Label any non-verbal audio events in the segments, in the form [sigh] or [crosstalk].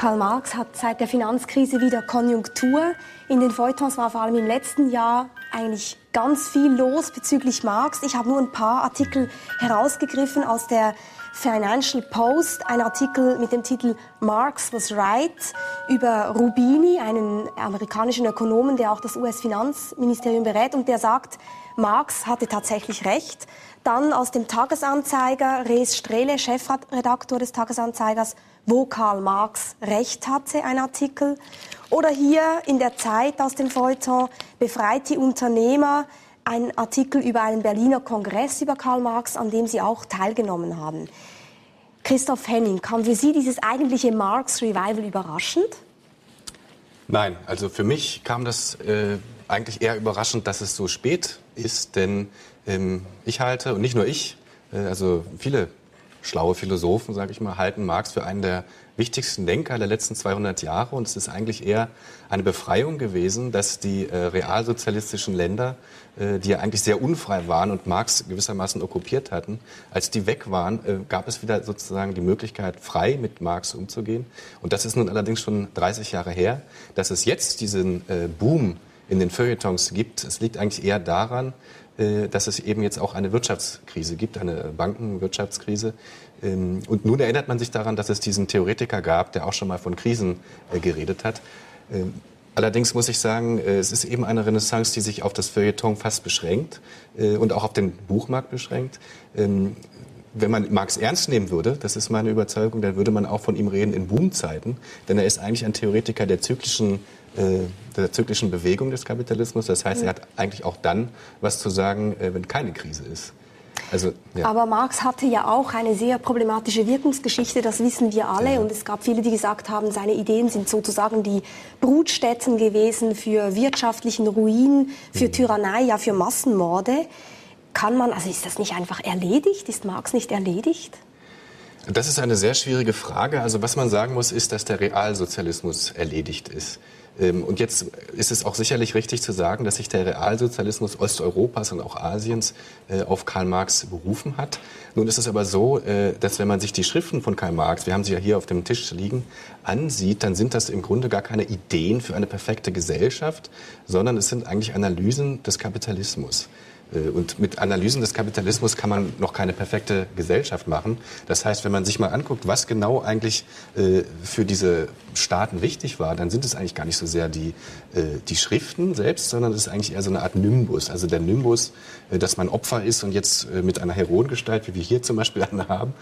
Karl Marx hat seit der Finanzkrise wieder Konjunktur. In den Feuilletons war vor allem im letzten Jahr eigentlich ganz viel los bezüglich Marx. Ich habe nur ein paar Artikel herausgegriffen aus der Financial Post, ein Artikel mit dem Titel Marx was right über Rubini, einen amerikanischen Ökonomen, der auch das US-Finanzministerium berät und der sagt, Marx hatte tatsächlich recht. Dann aus dem Tagesanzeiger, Rees Strehle, Chefredaktor des Tagesanzeigers, wo Karl Marx recht hatte, ein Artikel. Oder hier in der Zeit aus dem Feuilleton, befreit die Unternehmer, ein Artikel über einen Berliner Kongress über Karl Marx, an dem Sie auch teilgenommen haben. Christoph Henning, kam für Sie dieses eigentliche Marx-Revival überraschend? Nein, also für mich kam das äh, eigentlich eher überraschend, dass es so spät ist, denn ähm, ich halte, und nicht nur ich, äh, also viele schlaue Philosophen, sage ich mal, halten Marx für einen der wichtigsten Denker der letzten 200 Jahre. Und es ist eigentlich eher eine Befreiung gewesen, dass die äh, realsozialistischen Länder, die ja eigentlich sehr unfrei waren und Marx gewissermaßen okkupiert hatten, als die weg waren, äh, gab es wieder sozusagen die Möglichkeit, frei mit Marx umzugehen. Und das ist nun allerdings schon 30 Jahre her. Dass es jetzt diesen äh, Boom in den Feuilletons gibt, es liegt eigentlich eher daran, äh, dass es eben jetzt auch eine Wirtschaftskrise gibt, eine Bankenwirtschaftskrise. Ähm, und nun erinnert man sich daran, dass es diesen Theoretiker gab, der auch schon mal von Krisen äh, geredet hat. Allerdings muss ich sagen, äh, es ist eben eine Renaissance, die sich auf das Feuilleton fast beschränkt und auch auf den Buchmarkt beschränkt. Ähm, wenn man Marx ernst nehmen würde, das ist meine Überzeugung, dann würde man auch von ihm reden in Boomzeiten, denn er ist eigentlich ein Theoretiker der zyklischen äh, der zyklischen Bewegung des Kapitalismus. Das heißt, er hat eigentlich auch dann was zu sagen, äh, wenn keine Krise ist. Also, ja. Aber Marx hatte ja auch eine sehr problematische Wirkungsgeschichte, das wissen wir alle. Ja. Und es gab viele, die gesagt haben, seine Ideen sind sozusagen die Brutstätten gewesen für wirtschaftlichen Ruin, für mhm. Tyrannei, ja für Massenmorde. Kann man, also ist das nicht einfach erledigt? Ist Marx nicht erledigt? Das ist eine sehr schwierige Frage. Also was man sagen muss, ist, dass der Realsozialismus erledigt ist. Ähm, und jetzt ist es auch sicherlich richtig zu sagen, dass sich der Realsozialismus Osteuropas und auch Asiens äh, auf Karl Marx berufen hat. Nun ist es aber so, äh, dass wenn man sich die Schriften von Karl Marx, wir haben sie ja hier auf dem Tisch liegen, ansieht, dann sind das im Grunde gar keine Ideen für eine perfekte Gesellschaft, sondern es sind eigentlich Analysen des Kapitalismus. Äh, und mit Analysen des Kapitalismus kann man noch keine perfekte Gesellschaft machen. Das heißt, wenn man sich mal anguckt, was genau eigentlich äh, für diese Staaten wichtig war, dann sind es eigentlich gar nicht so sehr die, äh, die Schriften selbst, sondern es ist eigentlich eher so eine Art Nimbus. Also der Nimbus, dass man Opfer ist und jetzt mit einer Heroengestalt, wie wir hier zum Beispiel [laughs] eine haben,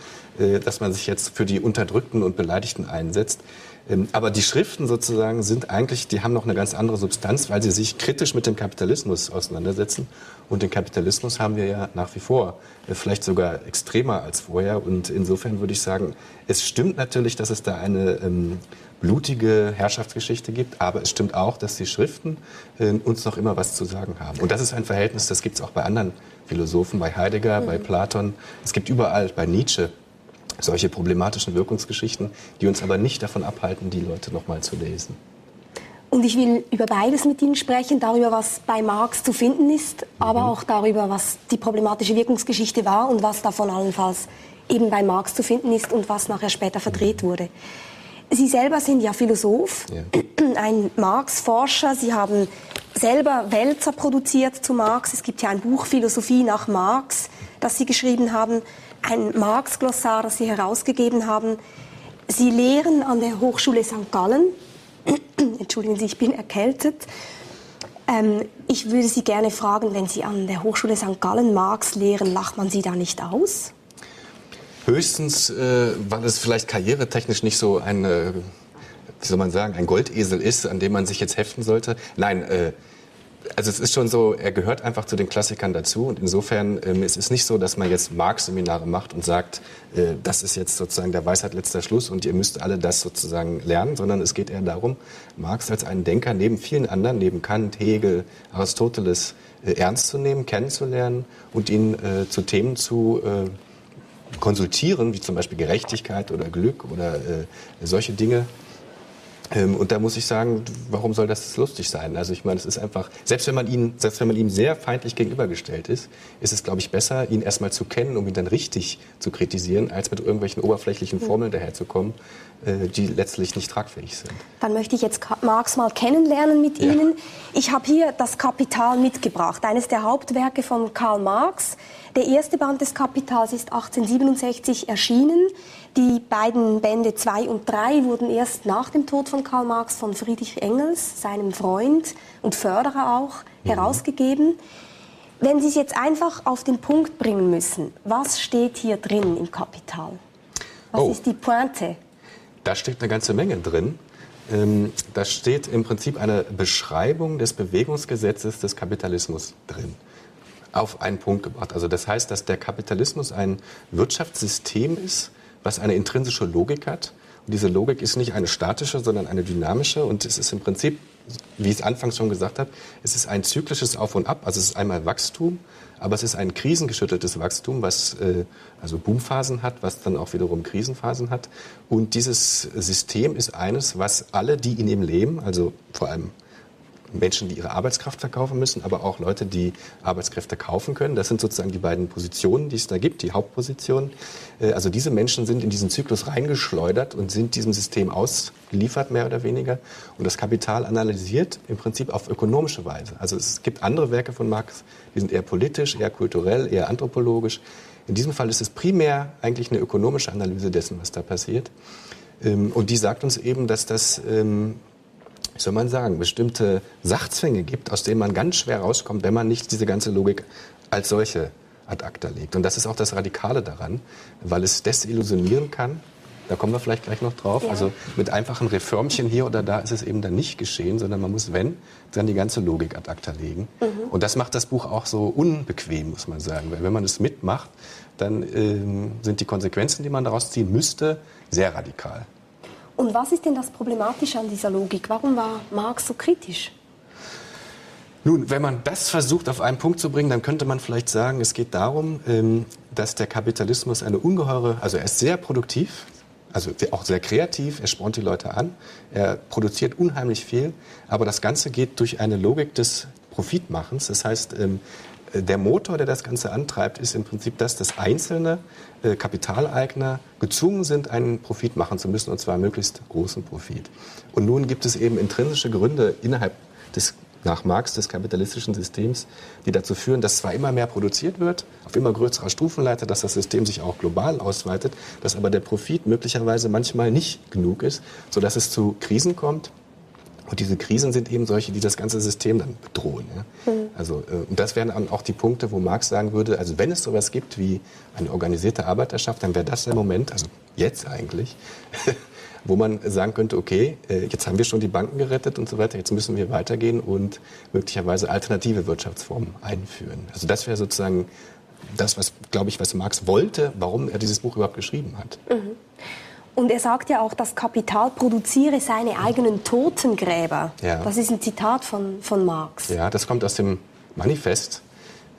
dass man sich jetzt für die Unterdrückten und Beleidigten einsetzt. Ähm, aber die Schriften sozusagen sind eigentlich, die haben noch eine ganz andere Substanz, weil sie sich kritisch mit dem Kapitalismus auseinandersetzen. Und den Kapitalismus haben wir ja nach wie vor, äh, vielleicht sogar extremer als vorher. Und insofern würde ich sagen, es stimmt natürlich, dass es da eine ähm, blutige Herrschaftsgeschichte gibt, aber es stimmt auch, dass die Schriften äh, uns noch immer was zu sagen haben. Und das ist ein Verhältnis, das gibt es auch bei anderen Philosophen, bei Heidegger, mhm. bei Platon, es gibt überall, bei Nietzsche solche problematischen Wirkungsgeschichten, die uns aber nicht davon abhalten, die Leute noch mal zu lesen. Und ich will über beides mit Ihnen sprechen, darüber, was bei Marx zu finden ist, mhm. aber auch darüber, was die problematische Wirkungsgeschichte war und was davon allenfalls eben bei Marx zu finden ist und was nachher später verdreht mhm. wurde. Sie selber sind ja Philosoph, ja. [clears throat] ein Marx-Forscher. Sie haben selber Wälzer produziert zu Marx. Es gibt ja ein Buch Philosophie nach Marx, das Sie geschrieben haben ein Marx-Glossar, das Sie herausgegeben haben. Sie lehren an der Hochschule St. Gallen. [coughs] Entschuldigen Sie, ich bin erkältet. Ähm, ich würde Sie gerne fragen, wenn Sie an der Hochschule St. Gallen Marx lehren, lacht man Sie da nicht aus? Höchstens, äh, weil es vielleicht karrieretechnisch nicht so ein, äh, wie soll man sagen, ein Goldesel ist, an dem man sich jetzt heften sollte. Nein, äh, also es ist schon so, er gehört einfach zu den Klassikern dazu. Und insofern ähm, es ist nicht so, dass man jetzt Marx-Seminare macht und sagt, äh, das ist jetzt sozusagen der Weisheit letzter Schluss und ihr müsst alle das sozusagen lernen, sondern es geht eher darum, Marx als einen Denker neben vielen anderen, neben Kant, Hegel, Aristoteles äh, ernst zu nehmen, kennenzulernen und ihn äh, zu Themen zu äh, konsultieren, wie zum Beispiel Gerechtigkeit oder Glück oder äh, solche Dinge und da muss ich sagen, warum soll das lustig sein? Also ich meine, es ist einfach, selbst wenn man ihn, selbst wenn man ihm sehr feindlich gegenübergestellt ist, ist es, glaube ich, besser, ihn erstmal zu kennen, um ihn dann richtig zu kritisieren, als mit irgendwelchen oberflächlichen Formeln daherzukommen, die letztlich nicht tragfähig sind. Dann möchte ich jetzt Marx mal kennenlernen mit ja. Ihnen. Ich habe hier das Kapital mitgebracht, eines der Hauptwerke von Karl Marx. Der erste Band des Kapitals ist 1867 erschienen. Die beiden Bände 2 und 3 wurden erst nach dem Tod von Karl Marx von Friedrich Engels, seinem Freund und Förderer auch, mhm. herausgegeben. Wenn Sie es jetzt einfach auf den Punkt bringen müssen, was steht hier drin im Kapital? Was oh. ist die Pointe? Da steht eine ganze Menge drin. Ähm, da steht im Prinzip eine Beschreibung des Bewegungsgesetzes des Kapitalismus drin auf einen Punkt gebracht. Also das heißt, dass der Kapitalismus ein Wirtschaftssystem ist, was eine intrinsische Logik hat. Und diese Logik ist nicht eine statische, sondern eine dynamische. Und es ist im Prinzip, wie ich es anfangs schon gesagt habe, es ist ein zyklisches Auf und Ab. Also es ist einmal Wachstum, aber es ist ein krisengeschütteltes Wachstum, was äh, also Boomphasen hat, was dann auch wiederum Krisenphasen hat. Und dieses System ist eines, was alle, die in ihm leben, also vor allem Menschen, die ihre Arbeitskraft verkaufen müssen, aber auch Leute, die Arbeitskräfte kaufen können. Das sind sozusagen die beiden Positionen, die es da gibt, die Hauptpositionen. Äh, also diese Menschen sind in diesen Zyklus reingeschleudert und sind diesem System ausgeliefert, mehr oder weniger. Und das Kapital analysiert im Prinzip auf ökonomische Weise. Also es gibt andere Werke von Marx, die sind eher politisch, eher kulturell, eher anthropologisch. In diesem Fall ist es primär eigentlich eine ökonomische Analyse dessen, was da passiert. Ähm, und die sagt uns eben, dass das ähm, wie soll man sagen, bestimmte Sachzwänge gibt, aus denen man ganz schwer rauskommt, wenn man nicht diese ganze Logik als solche ad acta legt. Und das ist auch das Radikale daran, weil es desillusionieren kann. Da kommen wir vielleicht gleich noch drauf. Ja. Also mit einfachen Reformchen hier oder da ist es eben dann nicht geschehen, sondern man muss, wenn, dann die ganze Logik ad acta legen. Mhm. Und das macht das Buch auch so unbequem, muss man sagen. Weil wenn man es mitmacht, dann ähm, sind die Konsequenzen, die man daraus ziehen müsste, sehr radikal. Und was ist denn das Problematische an dieser Logik? Warum war Marx so kritisch? Nun, wenn man das versucht auf einen Punkt zu bringen, dann könnte man vielleicht sagen, es geht darum, ähm, dass der Kapitalismus eine ungeheure, also er ist sehr produktiv, also auch sehr kreativ, er spornt die Leute an, er produziert unheimlich viel, aber das Ganze geht durch eine Logik des Profitmachens. Das heißt, ähm, der Motor, der das Ganze antreibt, ist im Prinzip das, dass einzelne äh, Kapitaleigner gezwungen sind, einen Profit machen zu müssen, und zwar möglichst großen Profit. Und nun gibt es eben intrinsische Gründe innerhalb des nach Marx des kapitalistischen Systems, die dazu führen, dass zwar immer mehr produziert wird, auf immer größerer Stufenleiter, dass das System sich auch global ausweitet, dass aber der Profit möglicherweise manchmal nicht genug ist, sodass es zu Krisen kommt, und diese Krisen sind eben solche, die das ganze System dann bedrohen. Ja? Mhm. Also, äh, und das wären dann auch die Punkte, wo Marx sagen würde, also wenn es sowas gibt wie eine organisierte Arbeiterschaft, dann wäre das der Moment, also jetzt eigentlich, [laughs] wo man sagen könnte, okay, äh, jetzt haben wir schon die Banken gerettet und so weiter, jetzt müssen wir weitergehen und möglicherweise alternative Wirtschaftsformen einführen. Also das wäre sozusagen das, was, glaube ich, was Marx wollte, warum er dieses Buch überhaupt geschrieben hat. Mhm. Und er sagt ja auch, das Kapital produziere seine eigenen Totengräber. Ja. Das ist ein Zitat von, von Marx. Ja, das kommt aus dem Manifest.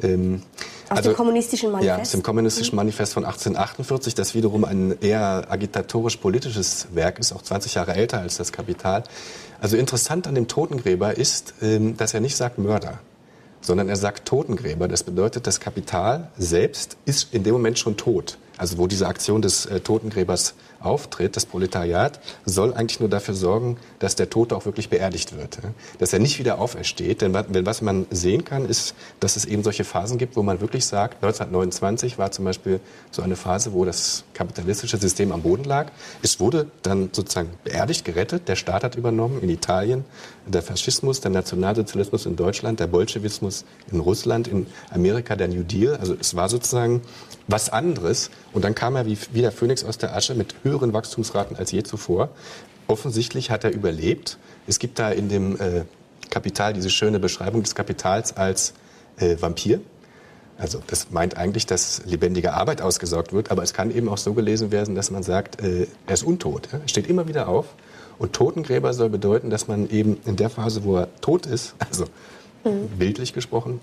Ähm, aus also, dem kommunistischen Manifest? Ja, aus dem kommunistischen Manifest von 1848, das wiederum ein eher agitatorisch-politisches Werk ist, auch 20 Jahre älter als das Kapital. Also interessant an dem Totengräber ist, ähm, dass er nicht sagt Mörder, sondern er sagt Totengräber. Das bedeutet, das Kapital selbst ist in dem Moment schon tot. Also wo diese Aktion des äh, Totengräbers auftritt, das Proletariat, soll eigentlich nur dafür sorgen, dass der Tote auch wirklich beerdigt wird. Dass er nicht wieder aufersteht. Denn was man sehen kann, ist, dass es eben solche Phasen gibt, wo man wirklich sagt, 1929 war zum Beispiel so eine Phase, wo das kapitalistische System am Boden lag. Es wurde dann sozusagen beerdigt, gerettet. Der Staat hat übernommen in Italien, der Faschismus, der Nationalsozialismus in Deutschland, der Bolschewismus in Russland, in Amerika der New Deal. Also es war sozusagen was anderes. Und dann kam er wie, wie der Phönix aus der Asche mit höheren Wachstumsraten als je zuvor. Offensichtlich hat er überlebt. Es gibt da in dem äh, Kapital diese schöne Beschreibung des Kapitals als äh, Vampir. Also das meint eigentlich, dass lebendige Arbeit ausgesorgt wird, aber es kann eben auch so gelesen werden, dass man sagt, äh, er ist untot. Er steht immer wieder auf. Und Totengräber soll bedeuten, dass man eben in der Phase, wo er tot ist, [laughs] also mhm. bildlich gesprochen,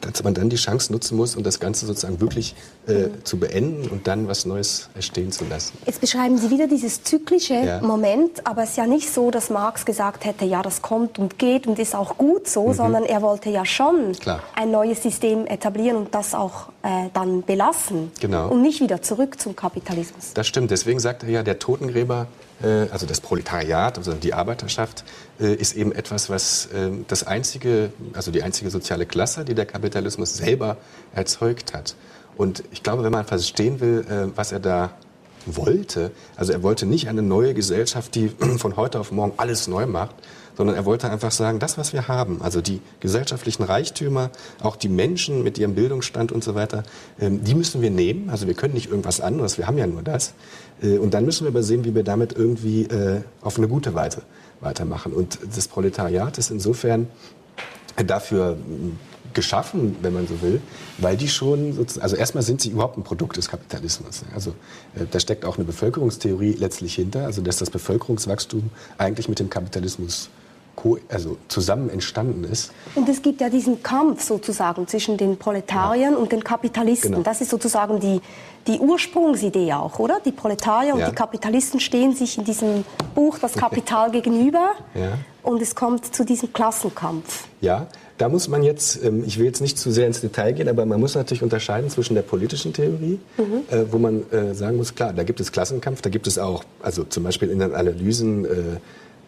dass man dann die Chance nutzen muss, um das Ganze sozusagen wirklich äh, zu beenden und dann was Neues entstehen zu lassen. Jetzt beschreiben Sie wieder dieses zyklische ja. Moment, aber es ist ja nicht so, dass Marx gesagt hätte, ja, das kommt und geht und ist auch gut so, mhm. sondern er wollte ja schon Klar. ein neues System etablieren und das auch äh, dann belassen. Genau. Und nicht wieder zurück zum Kapitalismus. Das stimmt. Deswegen sagt er ja, der Totengräber also das Proletariat, also die Arbeiterschaft, äh, ist eben etwas, was ähm, das einzige, also die einzige soziale Klasse, die der Kapitalismus selber erzeugt hat. Und ich glaube, wenn man verstehen will, äh, was er da wollte, also er wollte nicht eine neue Gesellschaft, die [clears throat] von heute auf morgen alles neu macht, sondern er wollte einfach sagen, das, was wir haben, also die gesellschaftlichen Reichtümer, auch die Menschen mit ihrem Bildungsstand und so weiter, ähm, die müssen wir nehmen. Also wir können nicht irgendwas anderes, wir haben ja nur das. Äh, und dann müssen wir aber sehen, wie wir damit irgendwie äh, auf eine gute Weise weitermachen. Und das Proletariat ist insofern dafür geschaffen, wenn man so will, weil die schon, also erstmal sind sie überhaupt ein Produkt des Kapitalismus. Also äh, da steckt auch eine Bevölkerungstheorie letztlich hinter, also dass das Bevölkerungswachstum eigentlich mit dem Kapitalismus also zusammen entstanden ist. Und es gibt ja diesen Kampf sozusagen zwischen den Proletariern ja. und den Kapitalisten. Genau. Das ist sozusagen die, die Ursprungsidee auch, oder? Die Proletarier ja. und die Kapitalisten stehen sich in diesem Buch Das [laughs] Kapital gegenüber ja. und es kommt zu diesem Klassenkampf. Ja, da muss man jetzt, ähm, ich will jetzt nicht zu sehr ins Detail gehen, aber man muss natürlich unterscheiden zwischen der politischen Theorie, mhm. Äh, wo man äh, sagen muss, klar, da gibt es Klassenkampf, da gibt es auch, also zum Beispiel in den Analysen äh,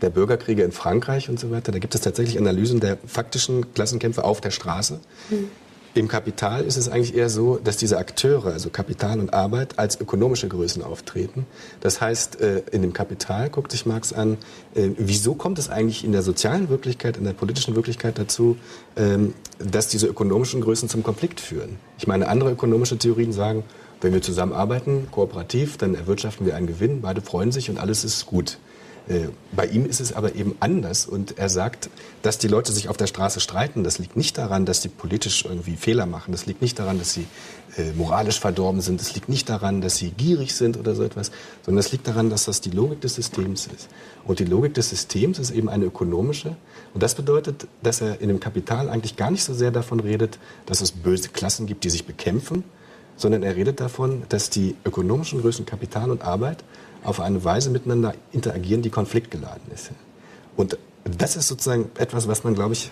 der Bürgerkriege in Frankreich und so weiter. Da gibt es tatsächlich Analysen der faktischen Klassenkämpfe auf der Straße. Mhm. Im Kapital ist es eigentlich eher so, dass diese Akteure, also Kapital und Arbeit, als ökonomische Größen auftreten. Das heißt, äh, in dem Kapital guckt sich Marx an, äh, wieso kommt es eigentlich in der sozialen Wirklichkeit, in der politischen Wirklichkeit dazu, ähm, dass diese ökonomischen Größen zum Konflikt führen. Ich meine, andere ökonomische Theorien sagen, wenn wir zusammenarbeiten, kooperativ, dann erwirtschaften wir einen Gewinn, beide freuen sich und alles ist gut. Äh, bei ihm ist es aber eben anders und er sagt, dass die Leute sich auf der Straße streiten, das liegt nicht daran, dass sie politisch irgendwie Fehler machen, das liegt nicht daran, dass sie äh, moralisch verdorben sind, das liegt nicht daran, dass sie gierig sind oder so etwas, sondern es liegt daran, dass das die Logik des Systems ist. Und die Logik des Systems ist eben eine ökonomische und das bedeutet, dass er in dem Kapital eigentlich gar nicht so sehr davon redet, dass es böse Klassen gibt, die sich bekämpfen, sondern er redet davon, dass die ökonomischen Größen Kapital und Arbeit auf eine Weise miteinander interagieren, die konfliktgeladen ist. Und das ist sozusagen etwas, was man, glaube ich,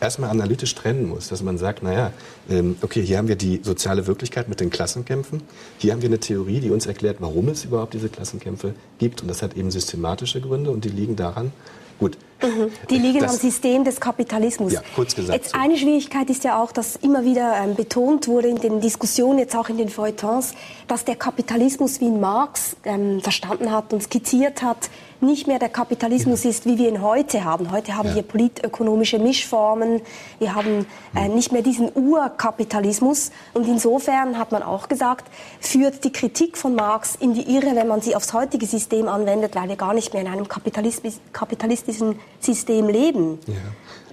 erstmal analytisch trennen muss, dass man sagt, naja, ähm, okay, hier haben wir die soziale Wirklichkeit mit den Klassenkämpfen, hier haben wir eine Theorie, die uns erklärt, warum es überhaupt diese Klassenkämpfe gibt und das hat eben systematische Gründe und die liegen daran, Gut. Mhm. Die liegen das, am System des Kapitalismus. Ja, kurz gesagt. Jetzt eine Schwierigkeit ist ja auch, dass immer wieder ähm, betont wurde in den Diskussionen, jetzt auch in den Feuilletons, dass der Kapitalismus, wie ihn Marx ähm, verstanden hat und skizziert hat, nicht mehr der Kapitalismus ist, wie wir ihn heute haben. Heute haben ja. wir politökonomische Mischformen, wir haben äh, hm. nicht mehr diesen Urkapitalismus. Und insofern hat man auch gesagt, führt die Kritik von Marx in die Irre, wenn man sie aufs heutige System anwendet, weil wir gar nicht mehr in einem kapitalistischen System leben. Ja.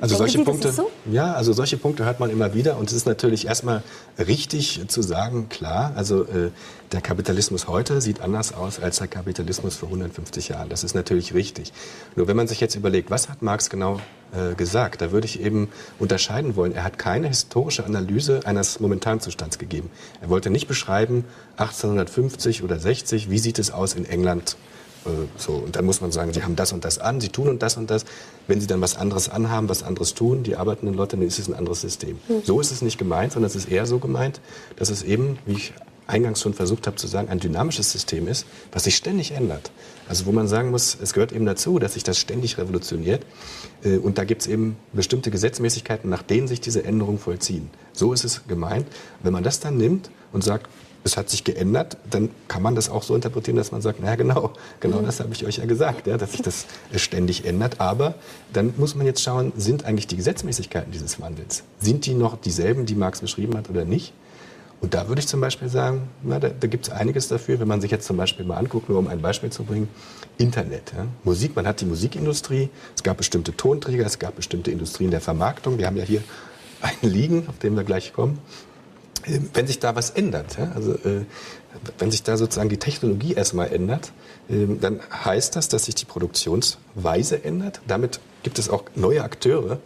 Also solche Punkte, so? ja, also solche Punkte hört man immer wieder und es ist natürlich erstmal richtig zu sagen, klar, also äh, der Kapitalismus heute sieht anders aus als der Kapitalismus vor 150 Jahren. Das ist natürlich richtig. Nur wenn man sich jetzt überlegt, was hat Marx genau äh, gesagt, da würde ich eben unterscheiden wollen. Er hat keine historische Analyse eines Momentanzustands gegeben. Er wollte nicht beschreiben 1850 oder 60, wie sieht es aus in England so, und dann muss man sagen, sie haben das und das an, sie tun und das und das. Wenn sie dann was anderes anhaben, was anderes tun, die arbeitenden Leute, dann ist es ein anderes System. Mhm. So ist es nicht gemeint, sondern es ist eher so gemeint, dass es eben, wie ich eingangs schon versucht habe zu sagen, ein dynamisches System ist, was sich ständig ändert. Also wo man sagen muss, es gehört eben dazu, dass sich das ständig revolutioniert. Äh, und da gibt es eben bestimmte Gesetzmäßigkeiten, nach denen sich diese Änderungen vollziehen. So ist es gemeint. Wenn man das dann nimmt und sagt, es hat sich geändert, dann kann man das auch so interpretieren, dass man sagt, na genau, genau mhm. das habe ich euch ja gesagt, ja, dass sich das ständig ändert. Aber dann muss man jetzt schauen, sind eigentlich die Gesetzmäßigkeiten dieses Wandels, sind die noch dieselben, die Marx beschrieben hat oder nicht? Und da würde ich zum Beispiel sagen, na, da, da gibt es einiges dafür, wenn man sich jetzt zum Beispiel mal anguckt, nur um ein Beispiel zu bringen, Internet. Ja? Musik, man hat die Musikindustrie, es gab bestimmte Tonträger, es gab bestimmte Industrien der Vermarktung. Wir haben ja hier einen liegen, auf den wir gleich kommen. Ähm, wenn sich da was ändert, ja, also äh, wenn sich da sozusagen die Technologie erstmal ändert, äh, dann heißt das, dass sich die Produktionsweise ändert. Damit gibt es auch neue Akteure.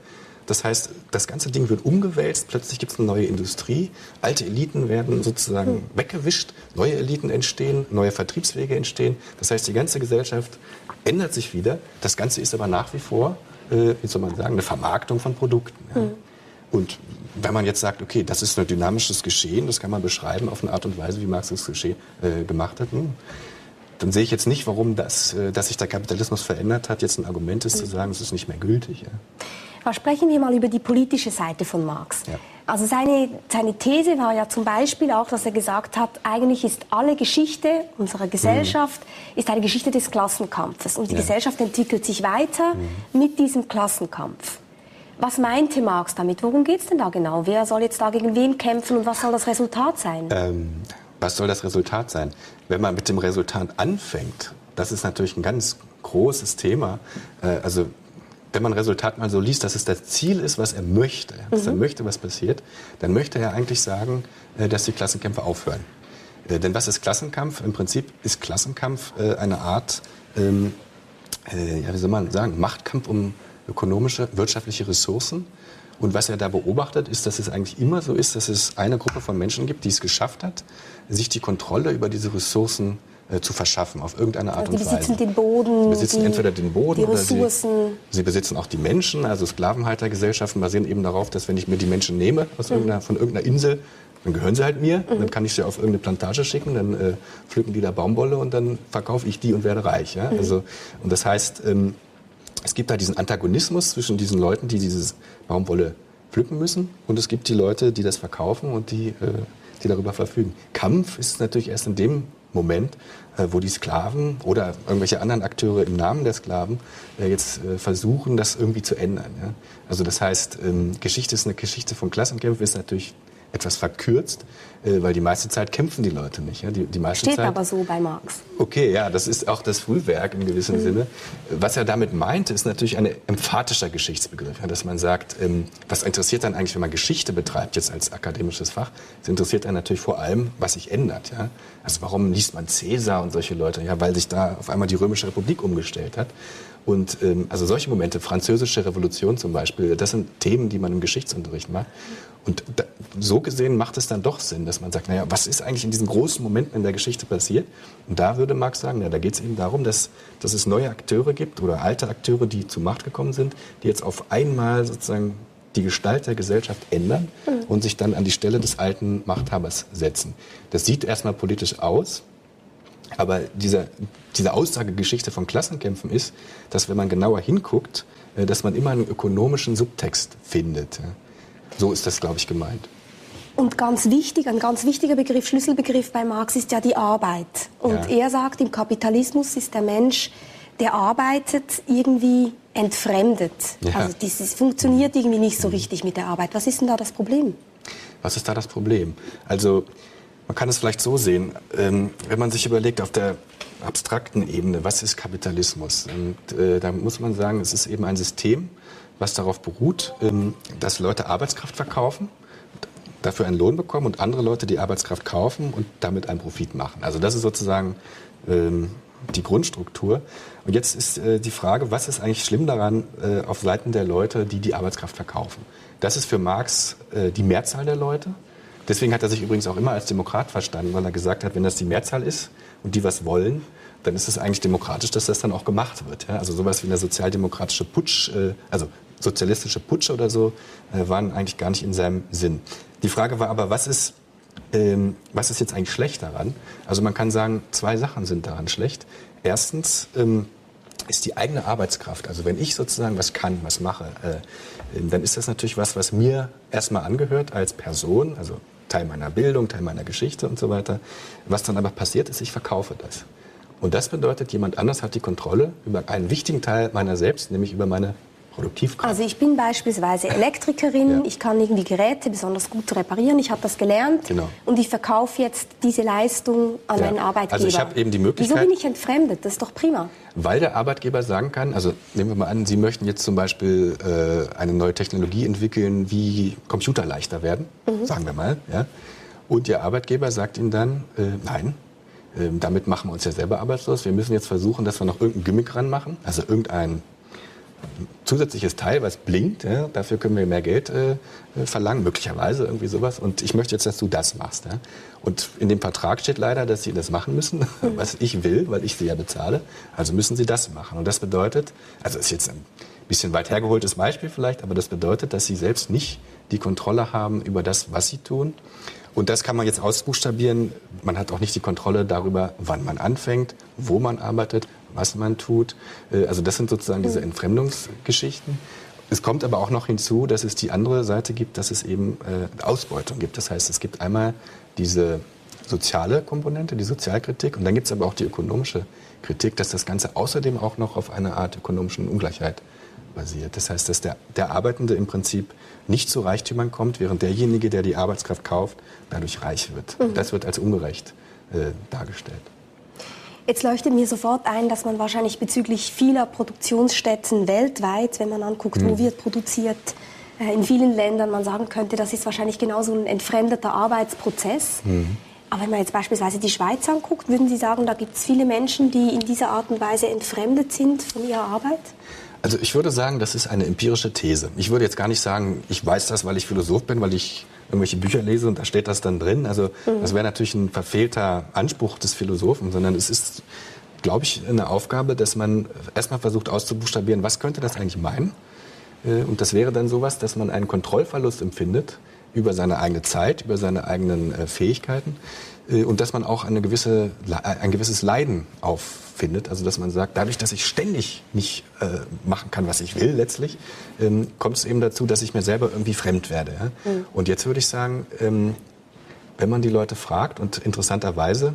Das heißt, das ganze Ding wird umgewälzt, plötzlich gibt es eine neue Industrie, alte Eliten werden sozusagen hm. weggewischt, neue Eliten entstehen, neue Vertriebswege entstehen. Das heißt, die ganze Gesellschaft ändert sich wieder. Das Ganze ist aber nach wie vor, äh, wie soll man sagen, eine Vermarktung von Produkten. Ja. Hm. Und wenn man jetzt sagt, okay, das ist ein dynamisches Geschehen, das kann man beschreiben auf eine Art und Weise, wie Marx das Geschehen äh, gemacht hat, hm, dann sehe ich jetzt nicht, warum das, äh, dass sich der Kapitalismus verändert hat, jetzt ein Argument ist, zu hm. sagen, es ist nicht mehr gültig. Ja. Aber sprechen wir mal über die politische Seite von Marx. Ja. Also seine, seine These war ja zum Beispiel auch, dass er gesagt hat, eigentlich ist alle Geschichte unserer Gesellschaft mhm. ist eine Geschichte des Klassenkampfes und die ja. Gesellschaft entwickelt sich weiter mhm. mit diesem Klassenkampf. Was meinte Marx damit? Worum geht es denn da genau? Wer soll jetzt da gegen wen kämpfen und was soll das Resultat sein? Ähm, was soll das Resultat sein? Wenn man mit dem Resultat anfängt, das ist natürlich ein ganz großes Thema. Äh, also wenn man Resultat mal so liest, dass es das Ziel ist, was er möchte, was mhm. er möchte, was passiert, dann möchte er eigentlich sagen, äh, dass die Klassenkämpfe aufhören. Äh, denn was ist Klassenkampf? Im Prinzip ist Klassenkampf äh, eine Art, ähm, ja, wie soll man sagen, Machtkampf um ökonomische, wirtschaftliche Ressourcen. Und was er da beobachtet, ist, dass es eigentlich immer so ist, dass es eine Gruppe von Menschen gibt, die es geschafft hat, sich die Kontrolle über diese Ressourcen äh, zu verschaffen, auf irgendeine Art also und Weise. Sie besitzen den Boden. Sie besitzen die, entweder den Boden oder sie, sie, besitzen auch die Menschen. Also Sklavenhaltergesellschaften basieren eben darauf, dass wenn ich mir die Menschen nehme aus mhm. irgendeiner, von irgendeiner Insel, dann gehören sie halt mir. Mhm. Dann kann ich sie auf irgendeine Plantage schicken, dann äh, pflücken die da Baumwolle und dann verkaufe ich die und werde reich. Ja? Mhm. Also, und das heißt, ähm, es gibt da diesen Antagonismus zwischen diesen Leuten, die diese Baumwolle pflücken müssen, und es gibt die Leute, die das verkaufen und die, äh, die darüber verfügen. Kampf ist natürlich erst in dem Moment, äh, wo die Sklaven oder irgendwelche anderen Akteure im Namen der Sklaven äh, jetzt äh, versuchen, das irgendwie zu ändern. Also das heißt, ähm, Geschichte ist eine Geschichte von Klassenkämpfen, ist natürlich etwas verkürzt, äh, weil die meiste Zeit kämpfen die Leute nicht. Ja? Die, die meiste Steht Zeit, aber so bei Marx. Okay, ja, das ist auch das Frühwerk im gewissen mhm. Sinne. Was er damit meinte, ist natürlich ein emphatischer Geschichtsbegriff, ja, dass man sagt, ähm, was interessiert dann eigentlich, wenn man Geschichte betreibt, jetzt als akademisches Fach, es interessiert dann natürlich vor allem, was sich ändert. Ja? Also warum liest man Cäsar und solche Leute? Ja, weil sich da auf einmal die Römische Republik umgestellt hat. Und ähm, also solche Momente, französische Revolution zum Beispiel, das sind Themen, die man im Geschichtsunterricht macht. Und da, so gesehen macht es dann doch Sinn, dass man sagt, naja, was ist eigentlich in diesen großen Momenten in der Geschichte passiert? Und da würde Marx sagen, ja, da geht es eben darum, dass, dass es neue Akteure gibt oder alte Akteure, die zur Macht gekommen sind, die jetzt auf einmal sozusagen die Gestalt der Gesellschaft ändern mhm. und sich dann an die Stelle des alten Machthabers setzen. Das sieht erstmal politisch aus, aber diese, diese Aussagegeschichte von Klassenkämpfen ist, dass wenn man genauer hinguckt, äh, dass man immer einen ökonomischen Subtext findet. So ist das, glaube ich, gemeint. Und ganz wichtig, ein ganz wichtiger Begriff, Schlüsselbegriff bei Marx ist ja die Arbeit. Und ja. er sagt, im Kapitalismus ist der Mensch, der arbeitet, irgendwie entfremdet. Ja. Also das funktioniert irgendwie nicht so richtig mit der Arbeit. Was ist denn da das Problem? Was ist da das Problem? Also man kann es vielleicht so sehen, ähm, wenn man sich überlegt auf der abstrakten Ebene, was ist Kapitalismus? Und äh, da muss man sagen, es ist eben ein System, was darauf beruht, ähm, dass Leute Arbeitskraft verkaufen, dafür einen Lohn bekommen und andere Leute die Arbeitskraft kaufen und damit einen Profit machen. Also das ist sozusagen ähm, die Grundstruktur. Und jetzt ist äh, die Frage, was ist eigentlich schlimm daran äh, auf Seiten der Leute, die die Arbeitskraft verkaufen? Das ist für Marx äh, die Mehrzahl der Leute. Deswegen hat er sich übrigens auch immer als Demokrat verstanden, weil er gesagt hat, wenn das die Mehrzahl ist und die was wollen, dann ist es eigentlich demokratisch, dass das dann auch gemacht wird. Ja? Also sowas wie eine sozialdemokratische Putsch, äh, also sozialistische Putsche oder so, äh, waren eigentlich gar nicht in seinem Sinn. Die Frage war aber, was ist, ähm, was ist jetzt eigentlich schlecht daran? Also man kann sagen, zwei Sachen sind daran schlecht. Erstens ähm, ist die eigene Arbeitskraft. Also wenn ich sozusagen was kann, was mache, äh, dann ist das natürlich was, was mir erstmal angehört als Person, also Teil meiner Bildung, Teil meiner Geschichte und so weiter. Was dann aber passiert ist, ich verkaufe das. Und das bedeutet, jemand anders hat die Kontrolle über einen wichtigen Teil meiner selbst, nämlich über meine Produktivkraft. Also ich bin beispielsweise Elektrikerin, ja. ich kann irgendwie Geräte besonders gut reparieren, ich habe das gelernt genau. und ich verkaufe jetzt diese Leistung an ja. meinen Arbeitgeber. Also ich habe eben die Möglichkeit... Wieso bin ich entfremdet? Das ist doch prima. Weil der Arbeitgeber sagen kann, also nehmen wir mal an, Sie möchten jetzt zum Beispiel äh, eine neue Technologie entwickeln, wie Computer leichter werden, mhm. sagen wir mal, ja. Und Ihr Arbeitgeber sagt Ihnen dann, äh, nein, ähm, damit machen wir uns ja selber arbeitslos. Wir müssen jetzt versuchen, dass wir noch irgendein Gimmick ranmachen, also irgendein zusätzliches Teil, was blinkt. Ja? Dafür können wir mehr Geld äh, verlangen, möglicherweise irgendwie sowas. Und ich möchte jetzt, dass du das machst. Ja? Und in dem Vertrag steht leider, dass sie das machen müssen, [laughs] was ich will, weil ich sie ja bezahle. Also müssen sie das machen. Und das bedeutet, also ist jetzt ein bisschen weit hergeholtes Beispiel vielleicht, aber das bedeutet, dass sie selbst nicht die Kontrolle haben über das, was sie tun. Und das kann man jetzt ausbuchstabieren. Man hat auch nicht die Kontrolle darüber, wann man anfängt, wo man arbeitet, was man tut. Äh, also das sind sozusagen diese Entfremdungsgeschichten. Es kommt aber auch noch hinzu, dass es die andere Seite gibt, dass es eben äh, Ausbeutung gibt. Das heißt, es gibt einmal diese soziale Komponente, die Sozialkritik, und dann gibt es aber auch die ökonomische Kritik, dass das Ganze außerdem auch noch auf eine Art ökonomischen Ungleichheit basiert. Das heißt, dass der, der Arbeitende im Prinzip nicht zu Reichtümern kommt, während derjenige, der die Arbeitskraft kauft, dadurch reich wird. Mhm. Das wird als ungerecht äh, dargestellt. Jetzt leuchtet mir sofort ein, dass man wahrscheinlich bezüglich vieler Produktionsstätten weltweit, wenn man anguckt, mhm. wo wird produziert, äh, in vielen Ländern man sagen könnte, das ist wahrscheinlich genauso ein entfremdeter Arbeitsprozess. Mhm. Aber wenn man jetzt beispielsweise die Schweiz anguckt, würden Sie sagen, da gibt es viele Menschen, die in dieser Art und Weise entfremdet sind von ihrer Arbeit? Also ich würde sagen, das ist eine empirische These. Ich würde jetzt gar nicht sagen, ich weiß das, weil ich Philosoph bin, weil ich irgendwelche Bücher lese und da steht das dann drin. Also mhm. das wäre natürlich ein verfehlter Anspruch des Philosophen, sondern es ist, glaube ich, eine Aufgabe, dass man erstmal versucht auszubuchstabieren, was könnte das eigentlich meinen? Äh, und das wäre dann sowas, dass man einen Kontrollverlust empfindet über seine eigene Zeit, über seine eigenen äh, Fähigkeiten äh, und dass man auch eine gewisse, ein gewisses Leiden auffindet. Also dass man sagt, dadurch, dass ich ständig nicht äh, machen kann, was ich will letztlich, ähm, kommt es eben dazu, dass ich mir selber irgendwie fremd werde. Ja? Mhm. Und jetzt würde ich sagen, ähm, wenn man die Leute fragt und interessanterweise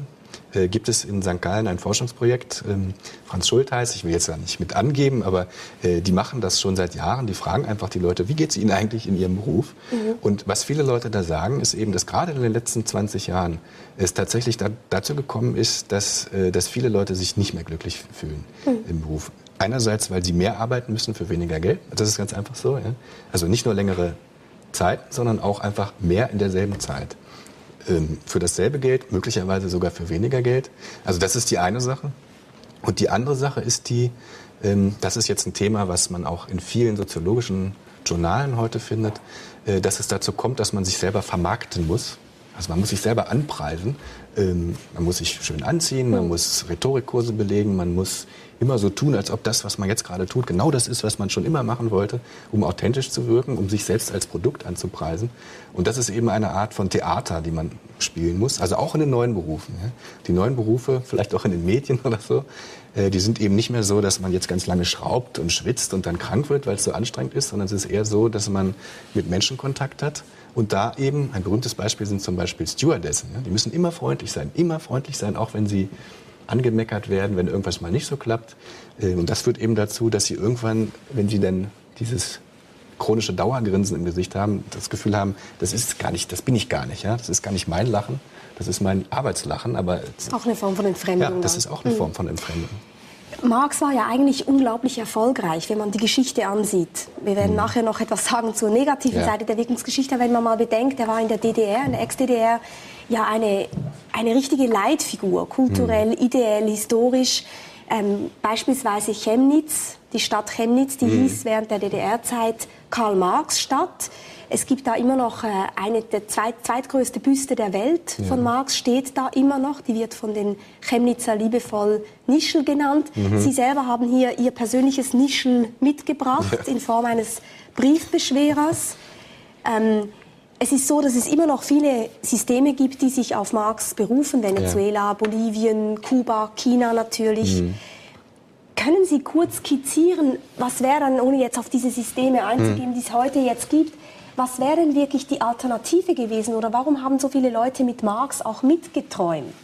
äh, gibt es in St. Gallen ein Forschungsprojekt. Ähm, Franz Schultheiß, ich will jetzt ja nicht mit angeben, aber äh, die machen das schon seit Jahren. Die fragen einfach die Leute, wie geht es ihnen eigentlich in ihrem Beruf? Mhm. Und was viele Leute da sagen, ist eben, dass gerade in den letzten 20 Jahren es tatsächlich da, dazu gekommen ist, dass, äh, dass viele Leute sich nicht mehr glücklich fühlen mhm. im Beruf. Einerseits, weil sie mehr arbeiten müssen für weniger Geld. Das ist ganz einfach so. Ja? Also nicht nur längere Zeit, sondern auch einfach mehr in derselben Zeit für dasselbe Geld, möglicherweise sogar für weniger Geld. Also das ist die eine Sache. Und die andere Sache ist die, ähm, das ist jetzt ein Thema, was man auch in vielen soziologischen Journalen heute findet, äh, dass es dazu kommt, dass man sich selber vermarkten muss. Also man muss sich selber anpreisen. Ähm, man muss sich schön anziehen, man muss Rhetorikkurse belegen, man muss immer so tun, als ob das, was man jetzt gerade tut, genau das ist, was man schon immer machen wollte, um authentisch zu wirken, um sich selbst als Produkt anzupreisen. Und das ist eben eine Art von Theater, die man spielen muss, also auch in den neuen Berufen. Ja. Die neuen Berufe, vielleicht auch in den Medien [laughs] oder so, äh, die sind eben nicht mehr so, dass man jetzt ganz lange schraubt und schwitzt und dann krank wird, weil es so anstrengend ist, sondern es ist eher so, dass man mit Menschen Kontakt hat. Und da eben, ein berühmtes Beispiel sind zum Beispiel Stewardessen. Die müssen immer freundlich sein, immer freundlich sein, auch wenn sie angemeckert werden, wenn irgendwas mal nicht so klappt. Äh, und das führt eben dazu, dass sie irgendwann, wenn sie dann dieses chronische Dauergrinsen im Gesicht haben, das Gefühl haben, das ist gar nicht, das bin ich gar nicht, ja, das ist gar nicht mein Lachen, das ist mein Arbeitslachen, aber das ist auch eine Form von Entfremdung. Ja, das ist auch eine mhm. Form von Entfremdung. Marx war ja eigentlich unglaublich erfolgreich, wenn man die Geschichte ansieht. Wir werden mhm. nachher noch etwas sagen zur negativen ja. Seite der Wirkungsgeschichte, wenn man mal bedenkt, er war in der DDR, in der Ex-DDR, ja eine, eine richtige Leitfigur, kulturell, mhm. ideell, historisch. Ähm, beispielsweise Chemnitz, die Stadt Chemnitz, die mhm. hieß während der DDR-Zeit Karl-Marx-Stadt. Es gibt da immer noch äh, eine der zweit, zweitgrößte Büste der Welt ja. von Marx, steht da immer noch. Die wird von den Chemnitzer liebevoll Nischel genannt. Mhm. Sie selber haben hier Ihr persönliches Nischel mitgebracht ja. in Form eines Briefbeschwerers. Ähm, es ist so, dass es immer noch viele Systeme gibt, die sich auf Marx berufen. Venezuela, ja. Bolivien, Kuba, China natürlich. Mhm. Können Sie kurz skizzieren, was wäre dann, ohne jetzt auf diese Systeme einzugehen, mhm. die es heute jetzt gibt, was wäre denn wirklich die Alternative gewesen oder warum haben so viele Leute mit Marx auch mitgeträumt?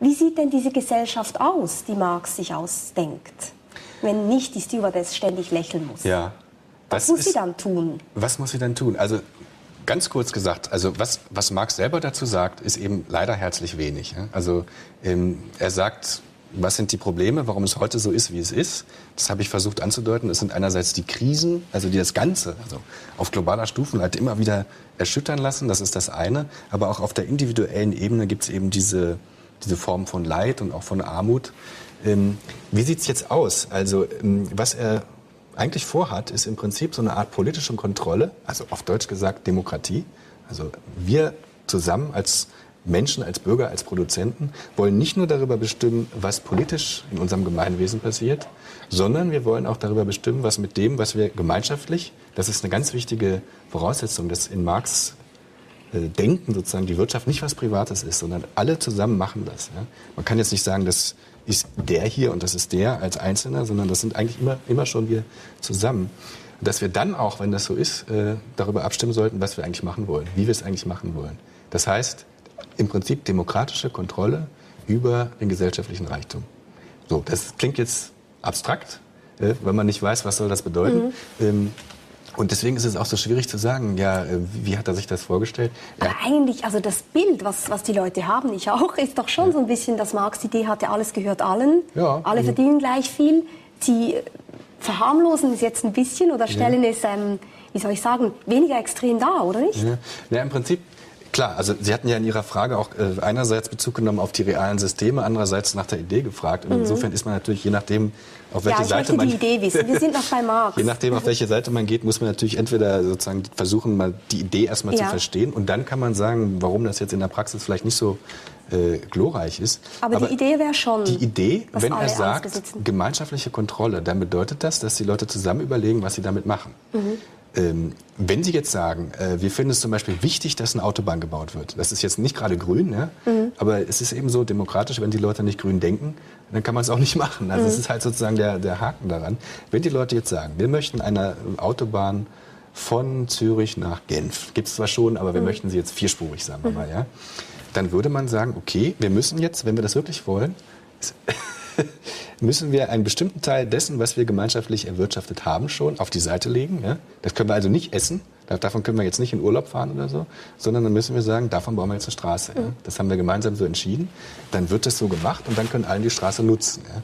Wie sieht denn diese Gesellschaft aus, die Marx sich ausdenkt, wenn nicht die Stewardess ständig lächeln muss? Ja. Was muss ist, sie dann tun? Was muss sie dann tun? Also ganz kurz gesagt, also was, was Marx selber dazu sagt, ist eben leider herzlich wenig. Also ähm, er sagt, was sind die Probleme, warum es heute so ist, wie es ist. Das habe ich versucht anzudeuten. Es sind einerseits die Krisen, also die das Ganze, also auf globaler Stufe halt immer wieder erschüttern lassen. Das ist das eine. Aber auch auf der individuellen Ebene gibt es eben diese, diese Form von Leid und auch von Armut. Ähm, wie sieht es jetzt aus? Also ähm, was er eigentlich vorhat, ist im Prinzip so eine Art politische Kontrolle, also auf Deutsch gesagt Demokratie. Also wir zusammen als Menschen, als Bürger, als Produzenten wollen nicht nur darüber bestimmen, was politisch in unserem Gemeinwesen passiert, sondern wir wollen auch darüber bestimmen, was mit dem, was wir gemeinschaftlich, das ist eine ganz wichtige Voraussetzung, dass in Marx äh, Denken sozusagen die Wirtschaft nicht was Privates ist, sondern alle zusammen machen das. Man kann jetzt nicht sagen, das ist der hier und das ist der als Einzelner, sondern das sind eigentlich immer, immer schon wir zusammen. Und dass wir dann auch, wenn das so ist, äh, darüber abstimmen sollten, was wir eigentlich machen wollen, wie wir es eigentlich machen wollen. Das heißt, im Prinzip demokratische Kontrolle über den gesellschaftlichen Reichtum. So, das klingt jetzt abstrakt, äh, wenn man nicht weiß, was soll das bedeuten. Mhm. Und deswegen ist es auch so schwierig zu sagen, ja, äh, wie hat er sich das vorgestellt? Ja. Aber eigentlich, also das Bild, was, was die Leute haben, ich auch, ist doch schon ja. so ein bisschen, dass Marx die Idee hatte, alles gehört allen, ja. alle mhm. verdienen gleich viel. Sie verharmlosen es jetzt ein bisschen oder stellen es, ähm, wie soll ich sagen, weniger extrem dar, oder nicht? Ja, ja im Prinzip Klar, also Sie hatten ja in Ihrer Frage auch äh, einerseits Bezug genommen auf die realen Systeme, andererseits nach der Idee gefragt. Und mhm. insofern ist man natürlich, je nachdem, auf welche ja, Seite man die Idee [laughs] wissen. Wir sind noch bei Marx. je nachdem, auf welche Seite man geht, muss man natürlich entweder sozusagen versuchen, mal die Idee erstmal ja. zu verstehen. Und dann kann man sagen, warum das jetzt in der Praxis vielleicht nicht so äh, glorreich ist. Aber, Aber, die Idee wäre schon. Die Idee, wenn er sagt, gemeinschaftliche Kontrolle, dann bedeutet das, dass die Leute zusammen überlegen, was sie damit machen. Mhm. Ähm, wenn Sie jetzt sagen, äh, wir finden es zum Beispiel wichtig, dass eine Autobahn gebaut wird, das ist jetzt nicht gerade grün, ja? Mhm. aber es ist eben so demokratisch, wenn die Leute nicht grün denken, dann kann man es auch nicht [laughs] machen. Also es mhm. ist halt sozusagen der, der Haken daran. Wenn die Leute jetzt sagen, wir möchten eine Autobahn von Zürich nach Genf, gibt es zwar schon, aber wir mhm. möchten sie jetzt vierspurig, sagen wir mhm. mal, ja? dann würde man sagen, okay, wir müssen jetzt, wenn wir das wirklich wollen, [laughs] müssen wir einen bestimmten Teil dessen, was wir gemeinschaftlich erwirtschaftet haben, schon auf die Seite legen. Ja? Das können wir also nicht essen. Davon können wir jetzt nicht in Urlaub fahren oder so, sondern dann müssen wir sagen, davon bauen wir jetzt eine Straße. Ja? Das haben wir gemeinsam so entschieden. Dann wird das so gemacht und dann können allen die Straße nutzen. Ja?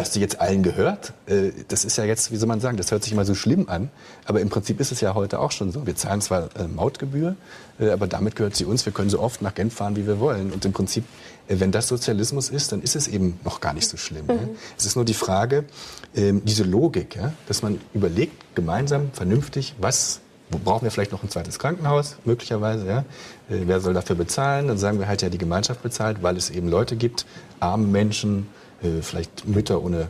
dass die jetzt allen gehört, äh, das ist ja jetzt, wie soll man sagen, das hört sich immer so schlimm an, aber im Prinzip ist es ja heute auch schon so. Wir zahlen zwar äh, Mautgebühr, äh, aber damit gehört sie uns. Wir können so oft nach Genf fahren, wie wir wollen. Und im Prinzip, wenn das Sozialismus ist, dann ist es eben noch gar nicht so schlimm. Mhm. Ja? Es ist nur die Frage, ähm, diese Logik, ja? dass man überlegt, gemeinsam, vernünftig, was brauchen wir vielleicht noch ein zweites Krankenhaus, möglicherweise. Ja? Äh, wer soll dafür bezahlen? Dann sagen wir halt ja, die Gemeinschaft bezahlt, weil es eben Leute gibt, arme Menschen, äh, vielleicht Mütter ohne,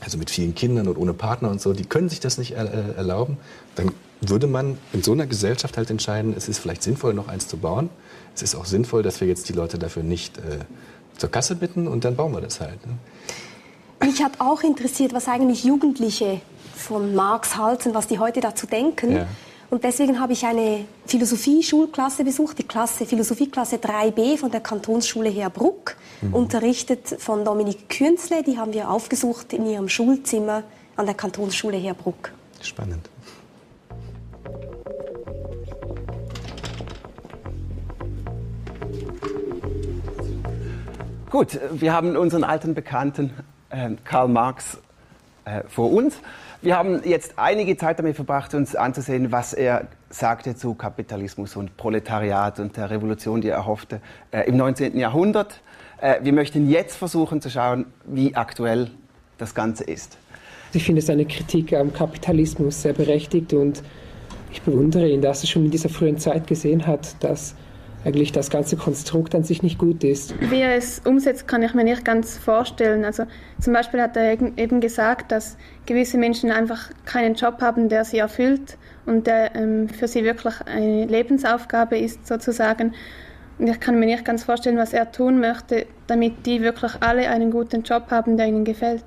also mit vielen Kindern und ohne Partner und so, die können sich das nicht äh, erlauben, dann würde man in so einer Gesellschaft halt entscheiden, es ist vielleicht sinnvoll, noch eins zu bauen. Es ist auch sinnvoll, dass wir jetzt die Leute dafür nicht zur Kasse bitten und dann bauen wir das halt. Ne? Mich hat auch interessiert, was eigentlich Jugendliche von Marx halten, was die heute dazu denken. Ja. Und deswegen habe ich eine Philosophie-Schulklasse besucht, die Klasse Philosophieklasse 3b von der Kantonsschule Herbruck, mhm. unterrichtet von Dominik Künzle. Die haben wir aufgesucht in ihrem Schulzimmer an der Kantonsschule Herbruck. Spannend. Gut, wir haben unseren alten Bekannten äh, Karl Marx äh, vor uns. Wir haben jetzt einige Zeit damit verbracht, uns anzusehen, was er sagte zu Kapitalismus und Proletariat und der Revolution, die er hoffte äh, im 19. Jahrhundert. Äh, wir möchten jetzt versuchen zu schauen, wie aktuell das Ganze ist. Ich finde seine Kritik am Kapitalismus sehr berechtigt und ich bewundere ihn, dass er schon in dieser frühen Zeit gesehen hat, dass eigentlich das ganze Konstrukt an sich nicht gut ist. Wie er es umsetzt, kann ich mir nicht ganz vorstellen. Also zum Beispiel hat er eben gesagt, dass gewisse Menschen einfach keinen Job haben, der sie erfüllt und der ähm, für sie wirklich eine Lebensaufgabe ist sozusagen. Und ich kann mir nicht ganz vorstellen, was er tun möchte, damit die wirklich alle einen guten Job haben, der ihnen gefällt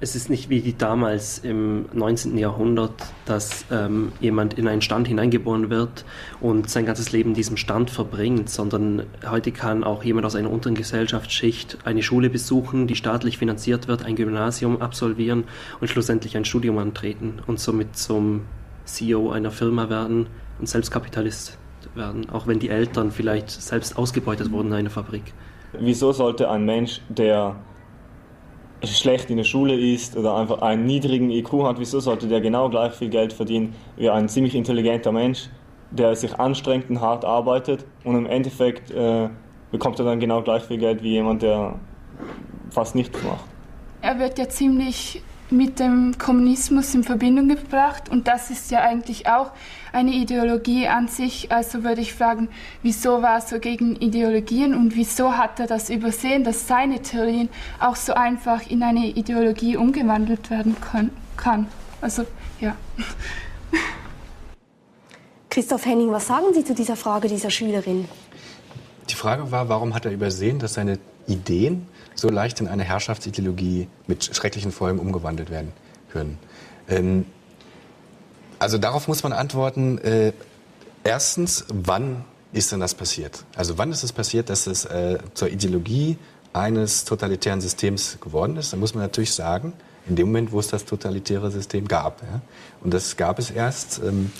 es ist nicht wie damals im 19. Jahrhundert, dass ähm, jemand in einen Stand hineingeboren wird und sein ganzes Leben in diesem Stand verbringt, sondern heute kann auch jemand aus einer unteren Gesellschaftsschicht eine Schule besuchen, die staatlich finanziert wird, ein Gymnasium absolvieren und schlussendlich ein Studium antreten und somit zum CEO einer Firma werden und Selbstkapitalist werden, auch wenn die Eltern vielleicht selbst ausgebeutet wurden in einer Fabrik. Wieso sollte ein Mensch, der schlecht in der Schule ist oder einfach einen niedrigen IQ hat, wieso sollte der genau gleich viel Geld verdienen wie ein ziemlich intelligenter Mensch, der sich anstrengt und hart arbeitet und im Endeffekt äh, bekommt er dann genau gleich viel Geld wie jemand, der fast nichts macht. Er wird ja ziemlich mit dem Kommunismus in Verbindung gebracht und das ist ja eigentlich auch eine Ideologie an sich. Also würde ich fragen, wieso war er so gegen Ideologien und wieso hat er das übersehen, dass seine Theorien auch so einfach in eine Ideologie umgewandelt werden kann. Also ja. [laughs] Christoph Henning, was sagen Sie zu dieser Frage dieser Schülerin? Die Frage war, warum hat er übersehen, dass seine Ideen so leicht in eine Herrschaftsideologie mit schrecklichen Folgen umgewandelt werden können? Ähm, also darauf muss man antworten, äh, erstens, wann ist denn das passiert? Also wann ist es passiert, dass es äh, zur Ideologie eines totalitären Systems geworden ist? Da muss man natürlich sagen, in dem Moment, wo es das totalitäre System gab. Ja? Und das gab es erst ähm,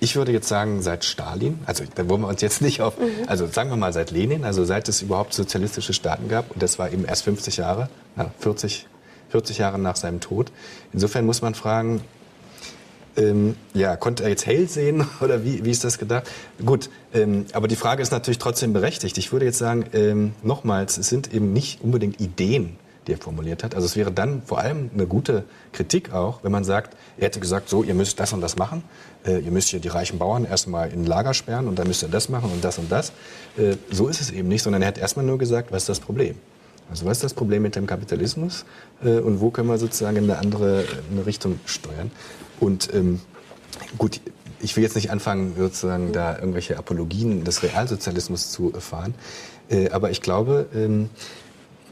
ich würde jetzt sagen, seit Stalin, also da wollen wir uns jetzt nicht auf, mhm. also sagen wir mal seit Lenin, also seit es überhaupt sozialistische Staaten gab, und das war eben erst 50 Jahre, ja, 40, 40 Jahre nach seinem Tod. Insofern muss man fragen, ähm, ja, konnte er jetzt hell sehen [laughs] oder wie, wie ist das gedacht? Gut, ähm, aber die Frage ist natürlich trotzdem berechtigt. Ich würde jetzt sagen, ähm, nochmals, es sind eben nicht unbedingt Ideen, die er formuliert hat. Also es wäre dann vor allem eine gute Kritik auch, wenn man sagt, er hätte gesagt, so, ihr müsst das und das machen. Äh, ihr müsst hier die reichen Bauern erstmal in ein Lager sperren und dann müsst ihr das machen und das und das. Äh, so ist es eben nicht, sondern er hat erstmal nur gesagt, was ist das Problem? Also was ist das Problem mit dem Kapitalismus äh, und wo können wir sozusagen in eine andere eine Richtung steuern? Und ähm, gut, ich will jetzt nicht anfangen, sozusagen da irgendwelche Apologien des Realsozialismus zu erfahren, äh, aber ich glaube, ähm,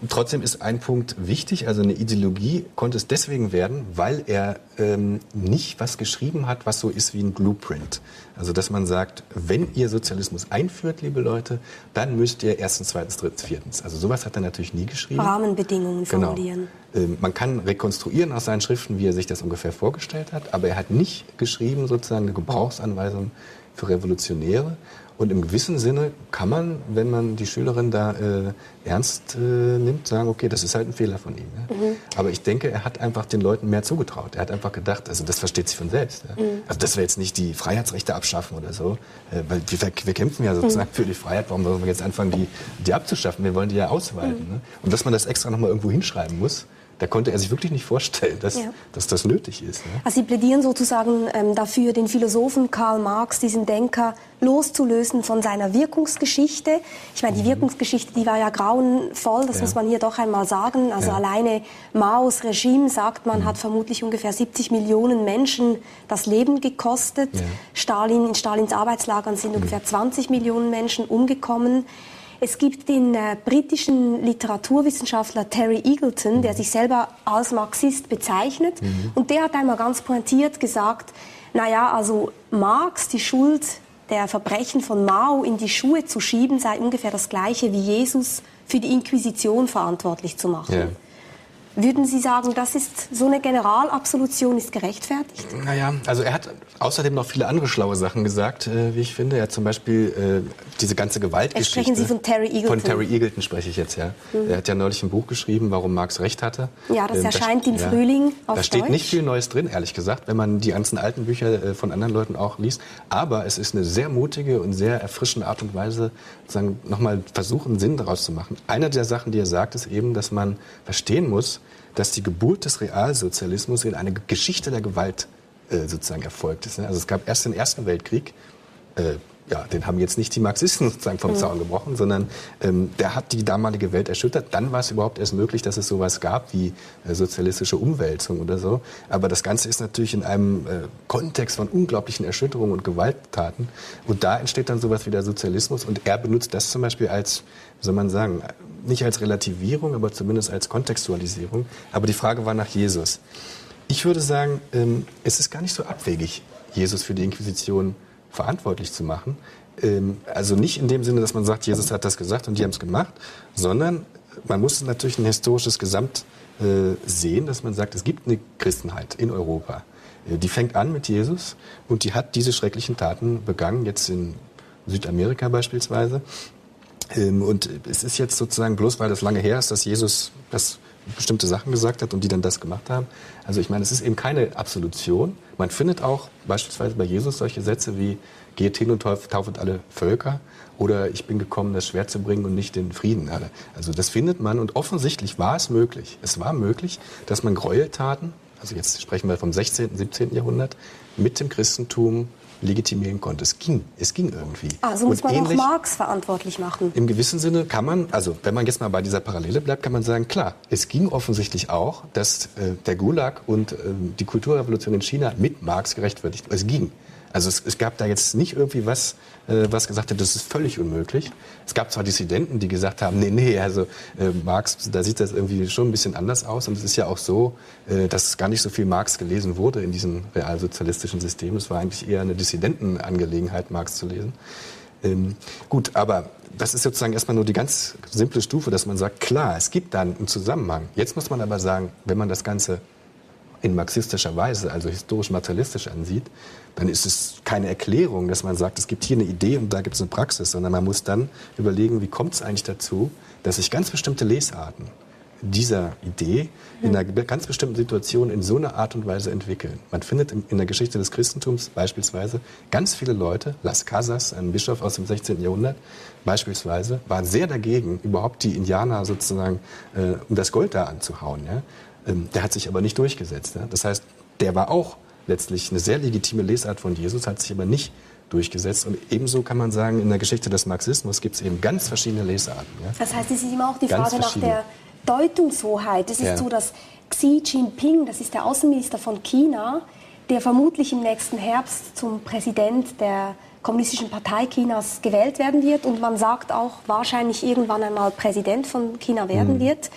Trotzdem ist ein Punkt wichtig, also eine Ideologie konnte es deswegen werden, weil er ähm, nicht was geschrieben hat, was so ist wie ein Blueprint. Also dass man sagt, wenn ihr Sozialismus einführt, liebe Leute, dann müsst ihr erstens, zweitens, drittens, viertens. Also sowas hat er natürlich nie geschrieben. Rahmenbedingungen genau. formulieren. Ähm, man kann rekonstruieren aus seinen Schriften, wie er sich das ungefähr vorgestellt hat, aber er hat nicht geschrieben sozusagen eine Gebrauchsanweisung für Revolutionäre. Und im gewissen Sinne kann man, wenn man die Schülerin da äh, ernst äh, nimmt, sagen, okay, das ist halt ein Fehler von ihm. Ja? Mhm. Aber ich denke, er hat einfach den Leuten mehr zugetraut. Er hat einfach gedacht, also das versteht sich von selbst. Ja? Mhm. Also das wäre jetzt nicht die Freiheitsrechte abschaffen oder so, äh, weil wir, wir, kämpfen ja sozusagen mhm. für die Freiheit. Warum wollen wir jetzt anfangen, die, die abzuschaffen? Wir wollen die ja ausweiten. Mhm. Ne? Und dass man das extra nochmal irgendwo hinschreiben muss, da konnte er sich wirklich nicht vorstellen, dass, ja. dass das nötig ist. Ne? Also Sie plädieren sozusagen ähm, dafür, den Philosophen Karl Marx, diesen Denker, loszulösen von seiner Wirkungsgeschichte. Ich meine, die mhm. Wirkungsgeschichte, die war ja grauenvoll, das ja. muss man hier doch einmal sagen. Also ja. alleine Maos Regime, sagt man, mhm. hat vermutlich ungefähr 70 Millionen Menschen das Leben gekostet. Stalin, in Stalins Arbeitslagern sind mhm. ungefähr 20 Millionen Menschen umgekommen. Es gibt den äh, britischen Literaturwissenschaftler Terry Eagleton, der sich selber als Marxist bezeichnet. Mhm. Und der hat einmal ganz pointiert gesagt, naja, also Marx, die Schuld der Verbrechen von Mao in die Schuhe zu schieben, sei ungefähr das gleiche wie Jesus für die Inquisition verantwortlich zu machen. Yeah. Würden Sie sagen, das ist so eine Generalabsolution ist gerechtfertigt? Naja, also er hat außerdem noch viele andere schlaue Sachen gesagt, äh, wie ich finde. Er hat zum Beispiel äh, diese ganze Gewaltgeschichte. Sprechen Sie von Terry Eagleton? Von Terry Eagleton spreche ich jetzt, ja. Mhm. Er hat ja neulich ein Buch geschrieben, warum Marx recht hatte. Ja, das ähm, erscheint da, im ja, Frühling auf Da steht Deutsch. nicht viel Neues drin, ehrlich gesagt, wenn man die ganzen alten Bücher äh, von anderen Leuten auch liest. Aber es ist eine sehr mutige und sehr erfrischende Art und Weise, sozusagen nochmal versuchen, Sinn daraus zu machen. Eine der Sachen, die er sagt, ist eben, dass man verstehen muss, dass die Geburt des Realsozialismus in eine Geschichte der Gewalt äh, sozusagen erfolgt ist. Ne? Also es gab erst den Ersten Weltkrieg, äh, ja, den haben jetzt nicht die Marxisten [laughs] sozusagen vom mhm. Zaun gebrochen, sondern ähm, der hat die damalige Welt erschüttert. Dann war es überhaupt erst möglich, dass es sowas gab wie äh, sozialistische Umwälzung oder so. Aber das Ganze ist natürlich in einem äh, Kontext von unglaublichen Erschütterungen und Gewalttaten. Und da entsteht dann sowas wie der Sozialismus. Und er benutzt das zum Beispiel als, wie soll man sagen, nicht als Relativierung, aber zumindest als Kontextualisierung. Aber die Frage war nach Jesus. Ich würde sagen, ähm, es ist gar nicht so abwegig, Jesus für die Inquisition verantwortlich zu machen. Ähm, also nicht in dem Sinne, dass man sagt, Jesus hat das gesagt und die haben es gemacht, sondern man muss natürlich ein historisches Gesamt äh, sehen, dass man sagt, es gibt eine Christenheit in Europa. Äh, die fängt an mit Jesus und die hat diese schrecklichen Taten begangen, jetzt in Südamerika beispielsweise. Und es ist jetzt sozusagen bloß, weil das lange her ist, dass Jesus das bestimmte Sachen gesagt hat und die dann das gemacht haben. Also ich meine, es ist eben keine Absolution. Man findet auch beispielsweise bei Jesus solche Sätze wie geht hin und taufet alle Völker oder ich bin gekommen, das Schwert zu bringen und nicht den Frieden. Also das findet man und offensichtlich war es möglich. Es war möglich, dass man Gräueltaten also jetzt sprechen wir vom 16., 17. Jahrhundert, mit dem Christentum legitimieren konnte. Es ging, es ging irgendwie. Also muss man auch Marx verantwortlich machen. Im gewissen Sinne kann man, also wenn man jetzt mal bei dieser Parallele bleibt, kann man sagen, klar, es ging offensichtlich auch, dass äh, der Gulag und äh, die Kulturrevolution in China mit Marx gerechtfertigt. Es ging. Also es, es, gab da jetzt nicht irgendwie was, äh, was gesagt hat, das ist völlig unmöglich. Es gab zwar Dissidenten, die gesagt haben, nee, nee, also äh, Marx, da sieht das irgendwie schon ein bisschen anders aus. Und es ist ja auch so, äh, dass gar nicht so viel Marx gelesen wurde in diesem realsozialistischen System. Es war eigentlich eher eine Dissidentenangelegenheit, Marx zu lesen. Ähm, gut, aber das ist sozusagen erstmal nur die ganz simple Stufe, dass man sagt, klar, es gibt da einen Zusammenhang. Jetzt muss man aber sagen, wenn man das Ganze in marxistischer Weise, also historisch-materialistisch ansieht, dann ist es keine Erklärung, dass man sagt, es gibt hier eine Idee und da gibt es eine Praxis, sondern man muss dann überlegen, wie kommt es eigentlich dazu, dass sich ganz bestimmte Lesarten dieser Idee in einer ganz bestimmten Situation in so einer Art und Weise entwickeln. Man findet in der Geschichte des Christentums beispielsweise ganz viele Leute, Las Casas, ein Bischof aus dem 16. Jahrhundert beispielsweise, war sehr dagegen, überhaupt die Indianer sozusagen äh, um das Gold da anzuhauen. Ja? Ähm, der hat sich aber nicht durchgesetzt. Ja? Das heißt, der war auch letztlich eine sehr legitime Lesart von Jesus, hat sich aber nicht durchgesetzt. Und ebenso kann man sagen, in der Geschichte des Marxismus gibt es eben ganz verschiedene Lesarten. Das heißt, es ist immer auch die Frage nach der Deutungshoheit. Es ist ja. so, dass Xi Jinping, das ist der Außenminister von China, der vermutlich im nächsten Herbst zum Präsident der Kommunistischen Partei Chinas gewählt werden wird und man sagt auch wahrscheinlich irgendwann einmal Präsident von China werden mhm. wird.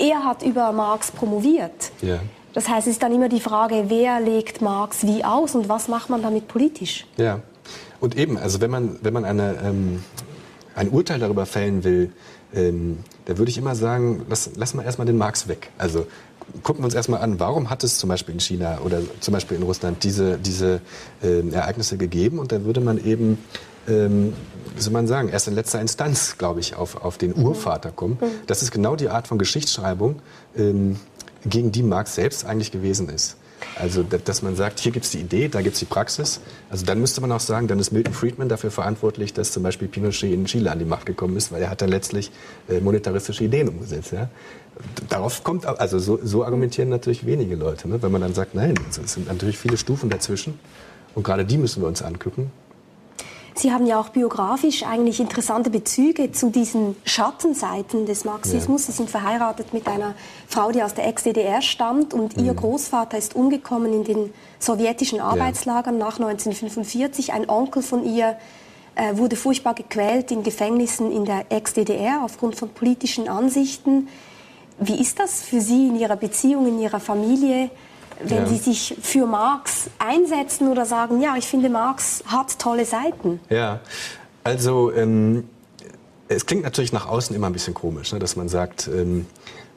Er hat über Marx promoviert. Ja. Das heißt, es ist dann immer die Frage, wer legt Marx wie aus und was macht man damit politisch? Ja, und eben, also wenn man, wenn man eine, ähm, ein Urteil darüber fällen will, ähm, da würde ich immer sagen, lass, lass mal erstmal den Marx weg. Also gucken wir uns erstmal an, warum hat es zum Beispiel in China oder zum Beispiel in Russland diese, diese äh, Ereignisse gegeben? Und da würde man eben, ähm, wie soll man sagen, erst in letzter Instanz, glaube ich, auf, auf den Urvater kommen. Mhm. Das ist genau die Art von Geschichtsschreibung, ähm, gegen die Marx selbst eigentlich gewesen ist. Also, dass man sagt, hier gibt es die Idee, da gibt es die Praxis. Also dann müsste man auch sagen, dann ist Milton Friedman dafür verantwortlich, dass zum Beispiel Pinochet in Chile an die Macht gekommen ist, weil er hat dann letztlich äh, monetaristische Ideen umgesetzt. Ja? Darauf kommt, also so, so argumentieren natürlich wenige Leute, ne? wenn man dann sagt, nein, es sind natürlich viele Stufen dazwischen und gerade die müssen wir uns angucken. Sie haben ja auch biografisch eigentlich interessante Bezüge zu diesen Schattenseiten des Marxismus. Ja. Sie sind verheiratet mit einer Frau, die aus der Ex-DDR stammt und mhm. ihr Großvater ist umgekommen in den sowjetischen Arbeitslagern ja. nach 1945. Ein Onkel von ihr äh, wurde furchtbar gequält in Gefängnissen in der Ex-DDR aufgrund von politischen Ansichten. Wie ist das für Sie in Ihrer Beziehung, in Ihrer Familie? Wenn ja. Sie sich für Marx einsetzen oder sagen, ja, ich finde, Marx hat tolle Seiten. Ja, also ähm, es klingt natürlich nach außen immer ein bisschen komisch, ne, dass man sagt, ähm,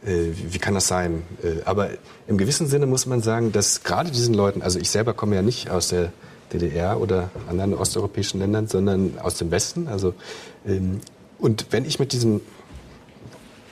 äh, wie, kann das sein? Äh, aber im gewissen Sinne muss man sagen, dass gerade diesen Leuten, also ich selber komme ja nicht aus der DDR oder anderen osteuropäischen Ländern, sondern aus dem Westen. Also, ähm, und wenn ich mit diesen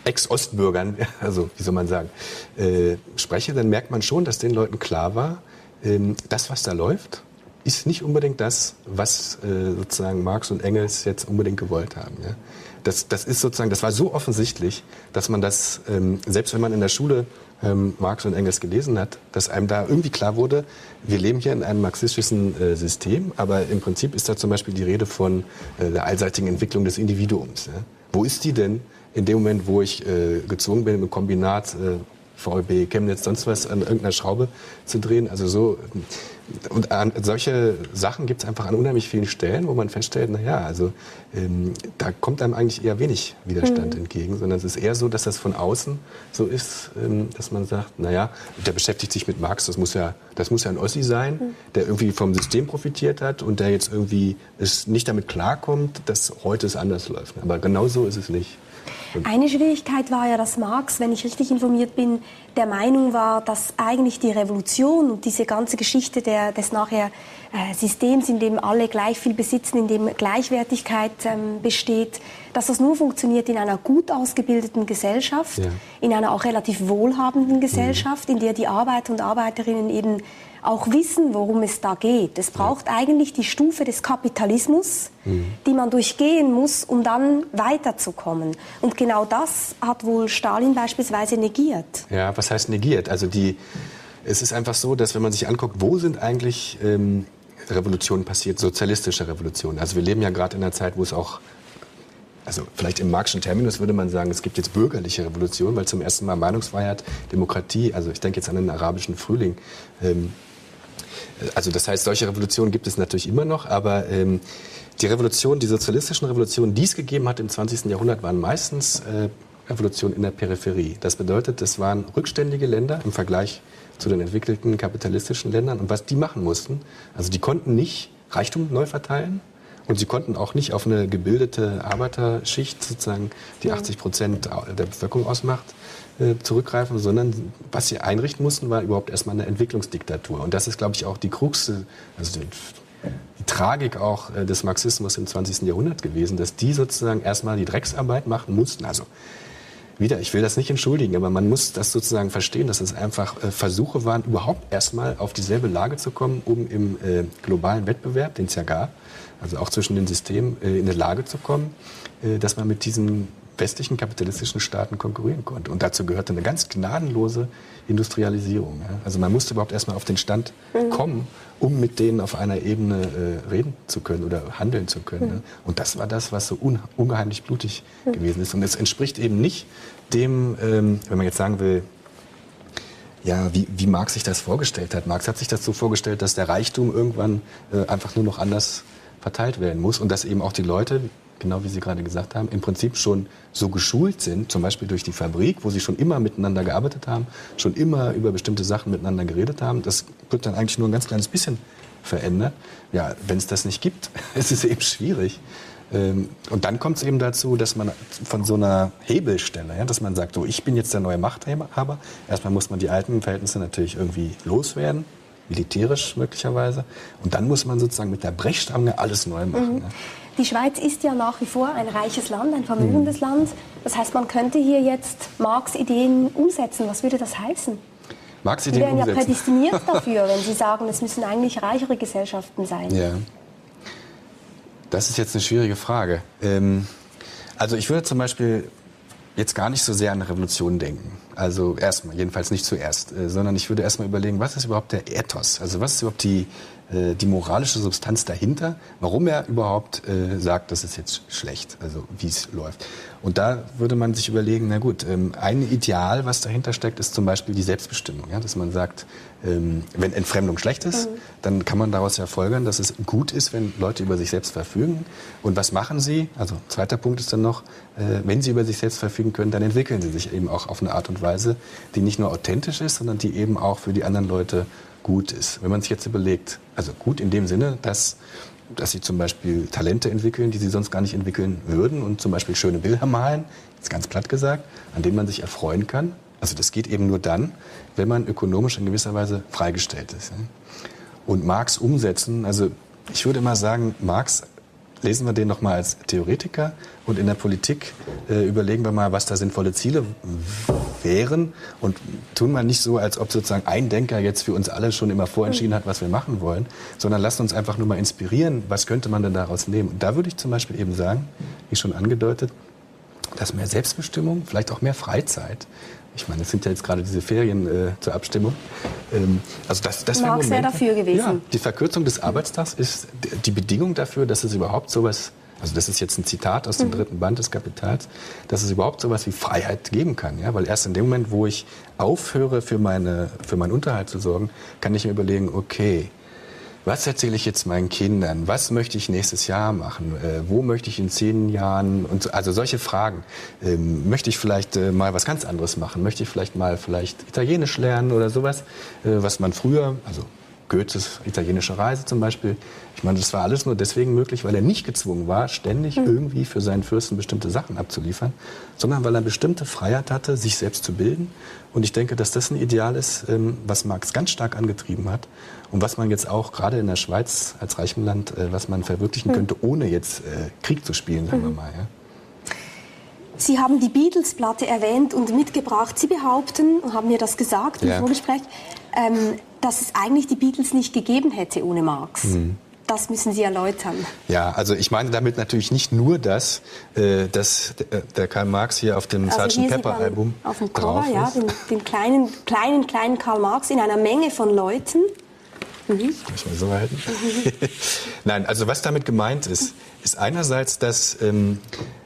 Ex-Ostbürgern, [laughs] also wie soll man sagen, äh, spreche, dann merkt man schon, dass den Leuten klar war, ähm, das, was da läuft, ist nicht unbedingt das, was äh, sozusagen Marx und Engels jetzt unbedingt gewollt haben. Ja? Das, das ist sozusagen, das war so offensichtlich, dass man das, ähm, selbst wenn man in der Schule ähm, Marx und Engels gelesen hat, dass einem da irgendwie klar wurde, wir leben hier in einem marxistischen äh, System, aber im Prinzip ist da zum Beispiel die Rede von äh, der allseitigen Entwicklung des Individuums. Ja? Wo ist die denn in dem Moment, wo ich äh, gezwungen bin, im Kombinat äh, VEB, Chemnitz, sonst was an irgendeiner Schraube zu drehen. Also so und an, solche Sachen gibt es einfach an unheimlich vielen Stellen, wo man feststellt, naja, also ähm, da kommt einem eigentlich eher wenig Widerstand mhm. entgegen, sondern es ist eher so, dass das von außen so ist, ähm, dass man sagt, naja, der beschäftigt sich mit Marx, das muss ja, das muss ja ein Ossi sein, mhm. der irgendwie vom System profitiert hat und der jetzt irgendwie es nicht damit klarkommt, dass heute es anders läuft. Aber genau so ist es nicht. Eine Schwierigkeit war ja, dass Marx, wenn ich richtig informiert bin, der Meinung war, dass eigentlich die Revolution und diese ganze Geschichte der, des nachher äh, Systems, in dem alle gleich viel besitzen, in dem Gleichwertigkeit ähm, besteht, dass das nur funktioniert in einer gut ausgebildeten Gesellschaft, ja. in einer auch relativ wohlhabenden Gesellschaft, mhm. in der die Arbeiter und Arbeiterinnen eben auch wissen, worum es da geht. Es braucht ja. eigentlich die Stufe des Kapitalismus, mhm. die man durchgehen muss, um dann weiterzukommen. Und genau das hat wohl Stalin beispielsweise negiert. Ja, was heißt negiert? Also die Es ist einfach so, dass wenn man sich anguckt, wo sind eigentlich ähm, Revolutionen passiert, sozialistische Revolutionen. Also wir leben ja gerade in einer Zeit, wo es auch also vielleicht im Marxischen Terminus würde man sagen, es gibt jetzt bürgerliche Revolution, weil zum ersten Mal Meinungsfreiheit, Demokratie, also ich denke jetzt an den arabischen Frühling. Ähm, also das heißt, solche Revolutionen gibt es natürlich immer noch, aber ähm, die Revolution, die sozialistischen Revolutionen, die es gegeben hat im 20. Jahrhundert, waren meistens äh, Revolutionen in der Peripherie. Das bedeutet, es waren rückständige Länder im Vergleich zu den entwickelten kapitalistischen Ländern. Und was die machen mussten, also die konnten nicht Reichtum neu verteilen, und sie konnten auch nicht auf eine gebildete Arbeiterschicht, sozusagen, die 80 Prozent der Bevölkerung ausmacht, äh, zurückgreifen, sondern was sie einrichten mussten, war überhaupt erstmal eine Entwicklungsdiktatur. Und das ist, glaube ich, auch die Krux, also die, die Tragik auch äh, des Marxismus im 20. Jahrhundert gewesen, dass die sozusagen erstmal die Drecksarbeit machen mussten. Also wieder, ich will das nicht entschuldigen, aber man muss das sozusagen verstehen, dass es einfach äh, Versuche waren, überhaupt erstmal auf dieselbe Lage zu kommen, um im äh, globalen Wettbewerb, den es ja gab, also auch zwischen den Systemen äh, in eine Lage zu kommen, äh, dass man mit diesen westlichen kapitalistischen Staaten konkurrieren konnte. Und dazu gehörte eine ganz gnadenlose Industrialisierung. Also man musste überhaupt erstmal auf den Stand mhm. kommen, um mit denen auf einer Ebene äh, reden zu können oder handeln zu können. Mhm. Und das war das, was so unheimlich blutig mhm. gewesen ist. Und es entspricht eben nicht dem, ähm, wenn man jetzt sagen will, ja, wie, wie Marx sich das vorgestellt hat. Marx hat sich das so vorgestellt, dass der Reichtum irgendwann äh, einfach nur noch anders verteilt werden muss und dass eben auch die Leute, genau wie Sie gerade gesagt haben, im Prinzip schon so geschult sind, zum Beispiel durch die Fabrik, wo sie schon immer miteinander gearbeitet haben, schon immer über bestimmte Sachen miteinander geredet haben. Das wird dann eigentlich nur ein ganz kleines bisschen verändert. Ja, wenn es das nicht gibt, [laughs] ist es eben schwierig. Ähm, und dann kommt es eben dazu, dass man von so einer Hebelstelle, ja, dass man sagt, so ich bin jetzt der neue Machthaber. Erstmal muss man die alten Verhältnisse natürlich irgendwie loswerden militärisch möglicherweise. Und dann muss man sozusagen mit der Brechstange alles neu machen. Mhm. Die Schweiz ist ja nach wie vor ein reiches Land, ein vermögendes mhm. Land. Das heißt, man könnte hier jetzt Marx Ideen umsetzen. Was würde das heißen? Marx Ideen umsetzen. Sie wären ja prädestiniert [laughs] dafür, wenn Sie sagen, es müssen eigentlich reichere Gesellschaften sein. Ja. Das ist jetzt eine schwierige Frage. Ähm, also ich würde zum Beispiel jetzt gar nicht so sehr an Revolution denken. Also erstmal, jedenfalls nicht zuerst, äh, sondern ich würde erstmal überlegen, was ist überhaupt der Ethos? Also was ist überhaupt die, äh, die moralische Substanz dahinter? Warum er überhaupt äh, sagt, das ist jetzt schlecht, also wie es läuft. Und da würde man sich überlegen, na gut, ähm, ein Ideal, was dahinter steckt, ist zum Beispiel die Selbstbestimmung. Ja? Dass man sagt, ähm, wenn Entfremdung schlecht ist, mhm. dann kann man daraus ja folgern, dass es gut ist, wenn Leute über sich selbst verfügen. Und was machen sie? Also zweiter Punkt ist dann noch, äh, wenn sie über sich selbst verfügen können, dann entwickeln sie sich eben auch auf eine Art und Weise, die nicht nur authentisch ist, sondern die eben auch für die anderen Leute gut ist. Wenn man sich jetzt überlegt, also gut in dem Sinne, dass dass sie zum Beispiel Talente entwickeln, die sie sonst gar nicht entwickeln würden und zum Beispiel schöne Bilder malen, jetzt ganz platt gesagt, an denen man sich erfreuen kann. Also das geht eben nur dann, wenn man ökonomisch in gewisser Weise freigestellt ist. Und Marx umsetzen, also ich würde mal sagen, Marx lesen wir den noch mal als Theoretiker und in der Politik äh, überlegen wir mal, was da sinnvolle Ziele wären und tun mal nicht so, als ob sozusagen ein Denker jetzt für uns alle schon immer vorentschieden hat, was wir machen wollen, sondern lassen uns einfach nur mal inspirieren, was könnte man denn daraus nehmen. Und da würde ich zum Beispiel eben sagen, wie schon angedeutet, dass mehr Selbstbestimmung, vielleicht auch mehr Freizeit, ich meine, es sind ja jetzt gerade diese Ferien äh, zur Abstimmung. Ähm, also das, das wäre dafür gewesen. Ja, die Verkürzung des Arbeitstags ist die Bedingung dafür, dass es überhaupt sowas, also das ist jetzt ein Zitat aus dem mhm. dritten Band des Kapitals, dass es überhaupt sowas wie Freiheit geben kann. Ja? Weil erst in dem Moment, wo ich aufhöre, für, meine, für meinen Unterhalt zu sorgen, kann ich mir überlegen, okay, was erzähle ich jetzt meinen Kindern? Was möchte ich nächstes Jahr machen? Äh, wo möchte ich in zehn Jahren? Und so, also solche Fragen. Ähm, möchte ich vielleicht äh, mal was ganz anderes machen? Möchte ich vielleicht mal vielleicht Italienisch lernen oder sowas, äh, was man früher, also Goethes italienische Reise zum Beispiel. Ich meine, das war alles nur deswegen möglich, weil er nicht gezwungen war, ständig mhm. irgendwie für seinen Fürsten bestimmte Sachen abzuliefern, sondern weil er bestimmte Freiheit hatte, sich selbst zu bilden. Und ich denke, dass das ein Ideal ist, ähm, was Marx ganz stark angetrieben hat und was man jetzt auch gerade in der Schweiz als reichem Land, äh, was man verwirklichen mhm. könnte, ohne jetzt äh, Krieg zu spielen, sagen mhm. wir mal. Ja. Sie haben die Beatles-Platte erwähnt und mitgebracht. Sie behaupten, und haben mir das gesagt im ja. Vorgespräch, ähm, dass es eigentlich die Beatles nicht gegeben hätte ohne Marx. Mhm. das müssen Sie erläutern. Ja, also ich meine damit natürlich nicht nur das, äh, dass der Karl Marx hier auf dem also Sgt. Pepper Album auf dem Cover, ja, den, den, kleinen, kleinen, kleinen Karl Marx in einer Menge von Leuten. Mhm. Muss mal so halten. Mhm. [laughs] Nein, also was damit gemeint ist, ist einerseits, dass ähm,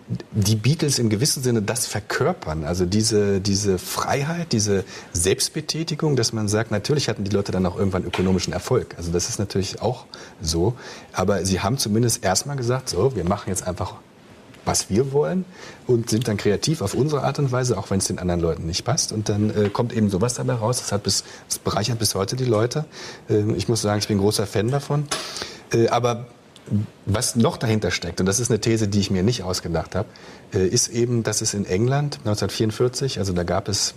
die Beatles im gewissen Sinne das verkörpern, also diese, diese Freiheit, diese Selbstbetätigung, dass man sagt, natürlich hatten die Leute dann auch irgendwann ökonomischen Erfolg. Also das ist natürlich auch so. Aber sie haben zumindest erstmal gesagt, so, wir machen jetzt einfach, was wir wollen und sind dann kreativ auf unsere Art und Weise, auch wenn es den anderen Leuten nicht passt. Und dann äh, kommt eben sowas dabei raus. Das, hat bis, das bereichert bis heute die Leute. Äh, ich muss sagen, ich bin großer Fan davon. Äh, aber was noch dahinter steckt, und das ist eine These, die ich mir nicht ausgedacht habe, äh, ist eben, dass es in England 1944, also da gab es,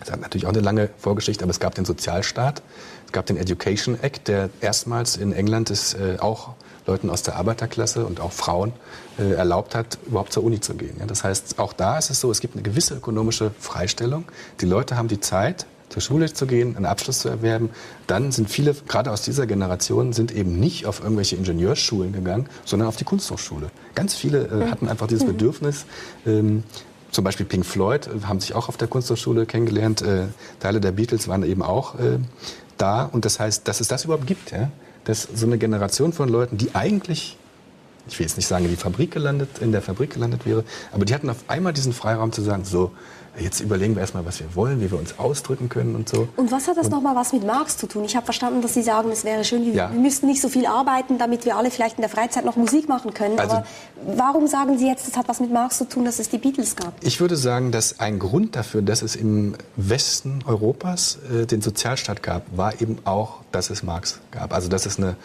das hat natürlich auch eine lange Vorgeschichte, aber es gab den Sozialstaat, es gab den Education Act, der erstmals in England es äh, auch Leuten aus der Arbeiterklasse und auch Frauen äh, erlaubt hat, überhaupt zur Uni zu gehen. Das heißt, auch da ist es so, es gibt eine gewisse ökonomische Freistellung. Die Leute haben die Zeit, zur Schule zu gehen, einen Abschluss zu erwerben. Dann sind viele, gerade aus dieser Generation, sind eben nicht auf irgendwelche Ingenieursschulen gegangen, sondern auf die Kunsthochschule. Ganz viele äh, mhm. hatten einfach dieses mhm. Bedürfnis. Ähm, zum Beispiel Pink Floyd äh, haben sich auch auf der Kunsthochschule kennengelernt. Äh, Teile der Beatles waren eben auch äh, da. Und das heißt, dass es das überhaupt gibt, ja? dass so eine Generation von Leuten, die eigentlich ich will jetzt nicht sagen, in die Fabrik gelandet, in der Fabrik gelandet wäre, aber die hatten auf einmal diesen Freiraum zu sagen, so, jetzt überlegen wir erstmal, was wir wollen, wie wir uns ausdrücken können und so. Und was hat das nochmal was mit Marx zu tun? Ich habe verstanden, dass Sie sagen, es wäre schön, ja. wir müssten nicht so viel arbeiten, damit wir alle vielleicht in der Freizeit noch Musik machen können. Also, Aber warum sagen Sie jetzt, es hat was mit Marx zu tun, dass es die Beatles gab? Ich würde sagen, dass ein Grund dafür, dass es im Westen Europas äh, den Sozialstaat gab, war eben auch, dass es Marx gab. Also dass es eine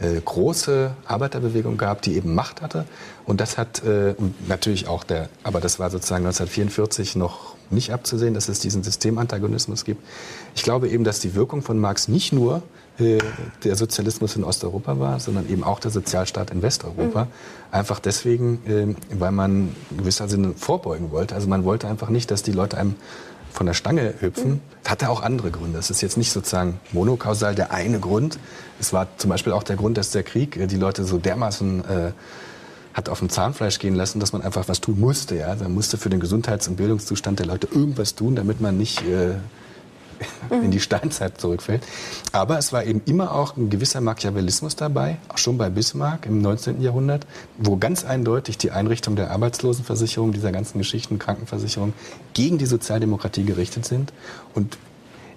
äh, große Arbeiterbewegung gab, die eben Macht hatte. Und das hat äh, natürlich auch der, aber das war sozusagen 1944 noch nicht abzusehen, dass es diesen Systemantagonismus gibt. Ich glaube eben, dass die Wirkung von Marx nicht nur äh, der Sozialismus in Osteuropa war, sondern eben auch der Sozialstaat in Westeuropa. Mhm. Einfach deswegen, äh, weil man in gewisser Sinne vorbeugen wollte. Also man wollte einfach nicht, dass die Leute einem von der Stange hüpfen. Mhm. Hatte auch andere Gründe. Es ist jetzt nicht sozusagen monokausal der eine Grund. Es war zum Beispiel auch der Grund, dass der Krieg äh, die Leute so dermaßen äh, hat auf dem Zahnfleisch gehen lassen, dass man einfach was tun musste. Ja? Man musste für den Gesundheits- und Bildungszustand der Leute irgendwas tun, damit man nicht äh, in die Steinzeit zurückfällt. Aber es war eben immer auch ein gewisser Machiavellismus dabei, auch schon bei Bismarck im 19. Jahrhundert, wo ganz eindeutig die Einrichtung der Arbeitslosenversicherung, dieser ganzen Geschichten, Krankenversicherung, gegen die Sozialdemokratie gerichtet sind. Und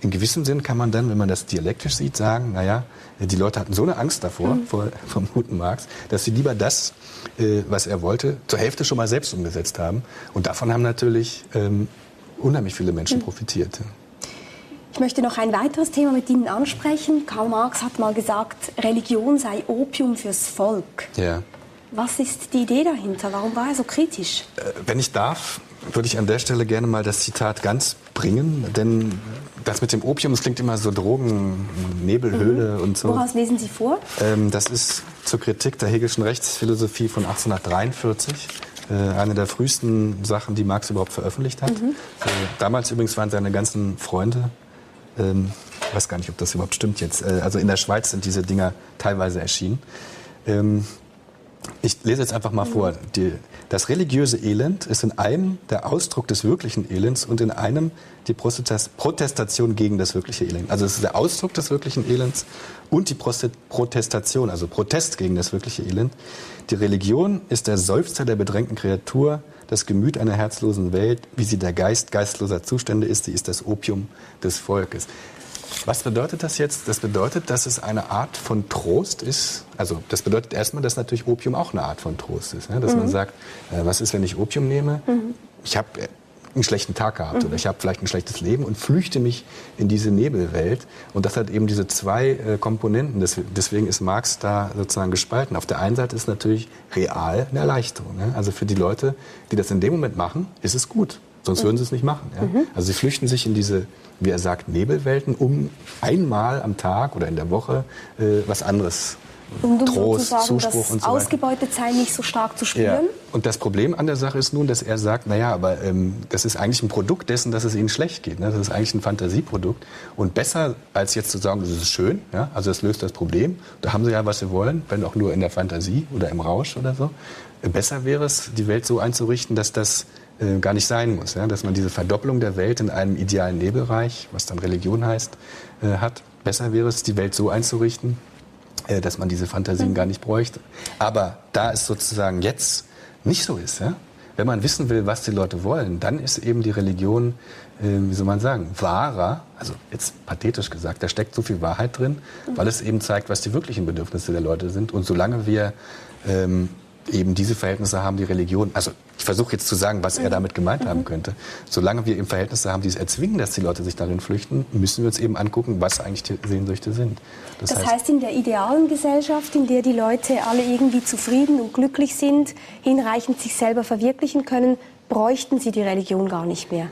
in gewissem Sinn kann man dann, wenn man das dialektisch sieht, sagen, naja, die Leute hatten so eine Angst davor, mhm. vor, vom guten Marx, dass sie lieber das, äh, was er wollte, zur Hälfte schon mal selbst umgesetzt haben. Und davon haben natürlich ähm, unheimlich viele Menschen mhm. profitiert. Ich möchte noch ein weiteres Thema mit Ihnen ansprechen. Karl Marx hat mal gesagt, Religion sei Opium fürs Volk. Ja. Was ist die Idee dahinter? Warum war er so kritisch? Äh, wenn ich darf, würde ich an der Stelle gerne mal das Zitat ganz bringen, denn das mit dem Opium, das klingt immer so Drogen, Nebelhöhle mhm. und so. Woraus lesen Sie vor? Ähm, das ist zur Kritik der Hegelschen Rechtsphilosophie von 1843 äh, eine der frühesten Sachen, die Marx überhaupt veröffentlicht hat. Mhm. Äh, damals übrigens waren seine ganzen Freunde ähm, ich weiß gar nicht, ob das überhaupt stimmt jetzt. Äh, also in der Schweiz sind diese Dinger teilweise erschienen. Ähm, ich lese jetzt einfach mal vor. Die, das religiöse Elend ist in einem der Ausdruck des wirklichen Elends und in einem die Protestation gegen das wirkliche Elend. Also es ist der Ausdruck des wirklichen Elends und die Protestation, also Protest gegen das wirkliche Elend. Die Religion ist der Seufzer der bedrängten Kreatur, das Gemüt einer herzlosen Welt, wie sie der Geist geistloser Zustände ist, sie ist das Opium des Volkes. Was bedeutet das jetzt? Das bedeutet, dass es eine Art von Trost ist. Also das bedeutet erstmal, dass natürlich Opium auch eine Art von Trost ist. Ne? Dass mhm. man sagt, äh, was ist, wenn ich Opium nehme? Mhm. Ich habe äh, einen schlechten Tag gehabt mhm. oder ich habe vielleicht ein schlechtes Leben und flüchte mich in diese Nebelwelt. Und das hat eben diese zwei äh, Komponenten. Deswegen ist Marx da sozusagen gespalten. Auf der einen Seite ist natürlich real eine Erleichterung. Ne? Also für die Leute, die das in dem Moment machen, ist es gut. Sonst würden sie es nicht machen. Ja? Mhm. Also sie flüchten sich in diese, wie er sagt, Nebelwelten, um einmal am Tag oder in der Woche äh, was anderes um Trost, Zuspruch das und so weiter. Ausgebeutetsein nicht so stark zu Ja. spüren. Und das Problem an der Sache ist nun, dass er sagt, naja, aber ähm, das ist eigentlich ein Produkt dessen, dass es ihnen schlecht geht. Ne? Das ist eigentlich ein Fantasieprodukt. Und besser als jetzt zu sagen, das ist schön, ja? also das löst das Problem, da haben sie ja, was sie wollen, wenn auch nur in der Fantasie oder im Rausch oder so. Besser wäre es, die Welt so einzurichten, dass das äh, gar nicht sein muss. Ja? Dass man diese Verdopplung der Welt in einem idealen Nebelreich, was dann Religion heißt, äh, hat. Besser wäre es, die Welt so einzurichten, äh, dass man diese Fantasien gar nicht bräuchte. Aber da es sozusagen jetzt nicht so ist, ja, wenn man wissen will, was die Leute wollen, dann ist eben die Religion, äh, wie soll man sagen, wahrer, also jetzt pathetisch gesagt, da steckt so viel Wahrheit drin, weil es eben zeigt, was die wirklichen Bedürfnisse der Leute sind. Und solange wir ähm, eben diese Verhältnisse haben, die Religion, also ich versuche jetzt zu sagen, was er damit gemeint haben könnte, solange wir eben Verhältnisse haben, die es erzwingen, dass die Leute sich darin flüchten, müssen wir uns eben angucken, was eigentlich die Sehnsüchte sind. Das heißt, in der idealen Gesellschaft, in der die Leute alle irgendwie zufrieden und glücklich sind, hinreichend sich selber verwirklichen können, bräuchten sie die Religion gar nicht mehr.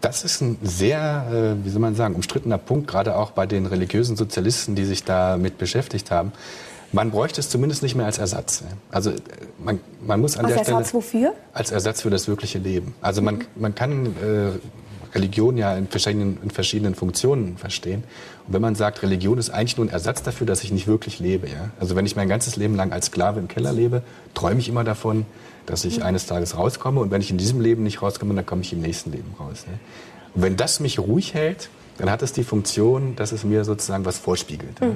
Das ist ein sehr, äh, wie soll man sagen, umstrittener Punkt, gerade auch bei den religiösen Sozialisten, die sich damit beschäftigt haben. Man bräuchte es zumindest nicht mehr als Ersatz. ja. Also äh, man, man muss an Als der Ersatz Stelle wofür? als Ersatz für das wirkliche Leben. Also man, man kann äh, Religion ja in verschiedenen, in verschiedenen Funktionen verstehen. Und wenn man sagt, Religion ist eigentlich nur ein Ersatz dafür, dass ich nicht wirklich lebe. Ja? Also wenn ich mein ganzes Leben lang als Sklave im Keller lebe, träume ich immer davon, dass ich eines Tages rauskomme. Und wenn ich in diesem Leben nicht rauskomme, dann komme ich im nächsten Leben raus. Ne? Und wenn das mich ruhig hält, dann hat es die Funktion, dass es mir sozusagen was vorspiegelt. Ja?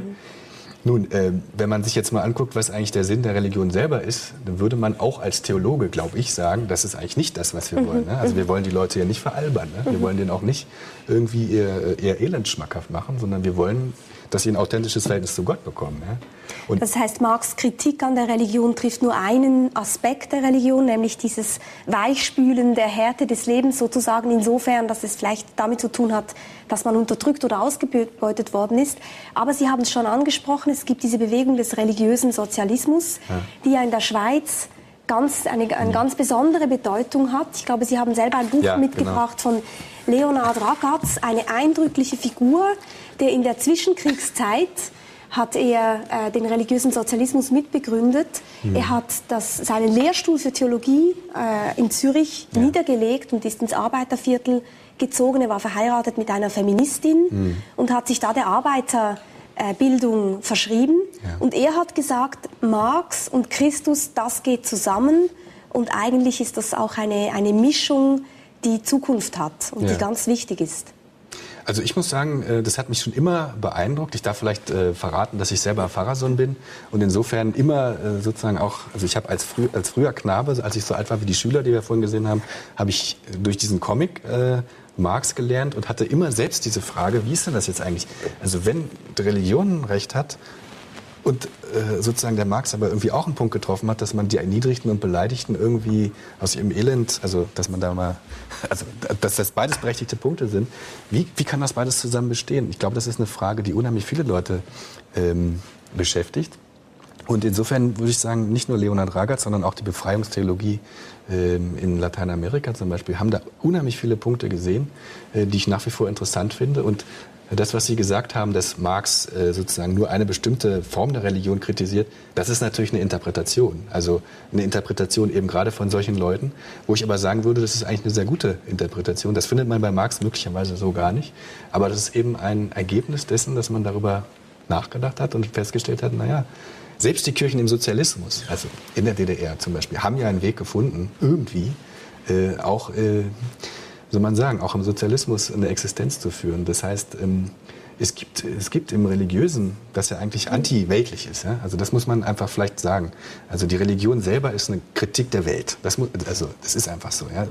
Nun, äh, wenn man sich jetzt mal anguckt, was eigentlich der Sinn der Religion selber ist, dann würde man auch als Theologe, glaube ich, sagen, das ist eigentlich nicht das, was wir wollen. Ne? Also wir wollen die Leute ja nicht veralbern. Ne? Wir wollen denen auch nicht irgendwie ihr, ihr Elend schmackhaft machen, sondern wir wollen, dass sie ein authentisches Verhältnis zu Gott bekommen. Ja? Das heißt, Marx Kritik an der Religion trifft nur einen Aspekt der Religion, nämlich dieses Weichspülen der Härte des Lebens sozusagen insofern, dass es vielleicht damit zu tun hat, dass man unterdrückt oder ausgebeutet worden ist. Aber Sie haben es schon angesprochen, es gibt diese Bewegung des religiösen Sozialismus, die ja in der Schweiz ganz, eine, eine ganz besondere Bedeutung hat. Ich glaube, Sie haben selber ein Buch Ja, genau. mitgebracht von Leonhard Ragatz, eine eindrückliche Figur, der in der Zwischenkriegszeit hat er äh, den religiösen Sozialismus mitbegründet. Er hat das, seinen Lehrstuhl für Theologie äh, in Zürich niedergelegt und ist ins Arbeiterviertel gezogen. Er war verheiratet mit einer Feministin und hat sich da der Arbeiterbildung verschrieben. Und er hat gesagt, Marx und Christus, das geht zusammen. Und eigentlich ist das auch eine, eine Mischung, die Zukunft hat und Ja. die ganz wichtig ist. Also ich muss sagen, äh, das hat mich schon immer beeindruckt. Ich darf vielleicht äh, verraten, dass ich selber Pfarrersohn bin und insofern immer äh, sozusagen auch, also ich habe als, früh, als früher Knabe, als ich so alt war wie die Schüler, die wir vorhin gesehen haben, habe ich durch diesen Comic äh, Marx gelernt und hatte immer selbst diese Frage, wie ist denn das jetzt eigentlich? Also wenn Religion recht hat, und äh, sozusagen der Marx aber irgendwie auch einen Punkt getroffen hat, dass man die Erniedrigten und Beleidigten irgendwie aus ihrem Elend, also dass man da mal, [laughs] also dass das beides berechtigte Punkte sind. Wie, wie kann das beides zusammen bestehen? Ich glaube, das ist eine Frage, die unheimlich viele Leute ähm, beschäftigt. Und insofern würde ich sagen, nicht nur Leonhard Ragatz, sondern auch die Befreiungstheologie ähm, in Lateinamerika zum Beispiel haben da unheimlich viele Punkte gesehen, äh, die ich nach wie vor interessant finde. Und das, was Sie gesagt haben, dass Marx äh, sozusagen nur eine bestimmte Form der Religion kritisiert, das ist natürlich eine Interpretation. Also eine Interpretation eben gerade von solchen Leuten, wo ich aber sagen würde, das ist eigentlich eine sehr gute Interpretation. Das findet man bei Marx möglicherweise so gar nicht. Aber das ist eben ein Ergebnis dessen, dass man darüber nachgedacht hat und festgestellt hat, naja, selbst die Kirchen im Sozialismus, also in der DDR zum Beispiel, haben ja einen Weg gefunden, irgendwie äh, auch, äh, soll man sagen, auch im Sozialismus eine Existenz zu führen. Das heißt, ähm, es gibt, es gibt im Religiösen, das ja eigentlich anti-weltlich ist. Ja? Also das muss man einfach vielleicht sagen. Also die Religion selber ist eine Kritik der Welt. Das muss, also das ist einfach so. Ja?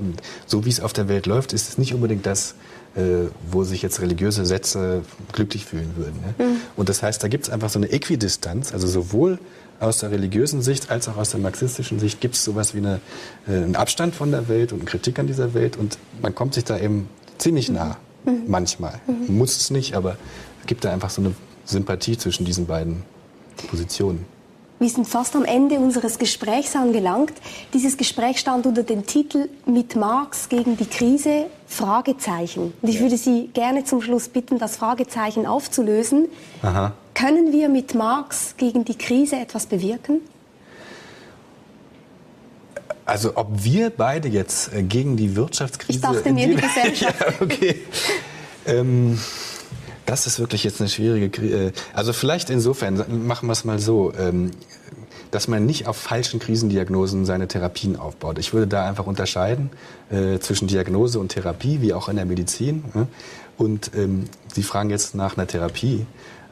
So wie es auf der Welt läuft, ist es nicht unbedingt das, äh, wo sich jetzt religiöse Sätze glücklich fühlen würden. Ja? Und das heißt, da gibt es einfach so eine Äquidistanz, also sowohl aus der religiösen Sicht als auch aus der marxistischen Sicht gibt es sowas wie eine, äh, einen Abstand von der Welt und eine Kritik an dieser Welt und man kommt sich da eben ziemlich nah, manchmal. Muss es nicht, aber es gibt da einfach so eine Sympathie zwischen diesen beiden Positionen. Wir sind fast am Ende unseres Gesprächs angelangt. Dieses Gespräch stand unter dem Titel Mit Marx gegen die Krise? Fragezeichen. Und ich würde Sie gerne zum Schluss bitten, das Fragezeichen aufzulösen. Aha. Können wir mit Marx gegen die Krise etwas bewirken? Also ob wir beide jetzt äh, gegen die Wirtschaftskrise... Ich dachte mir, die, die [laughs] Gesellschaft. ja, okay. ähm, das ist wirklich jetzt eine schwierige Krise. Äh, also vielleicht insofern, machen wir es mal so. Ähm, dass man nicht auf falschen Krisendiagnosen seine Therapien aufbaut. Ich würde da einfach unterscheiden äh, zwischen Diagnose und Therapie, wie auch in der Medizin. Äh? Und ähm, Sie fragen jetzt nach einer Therapie.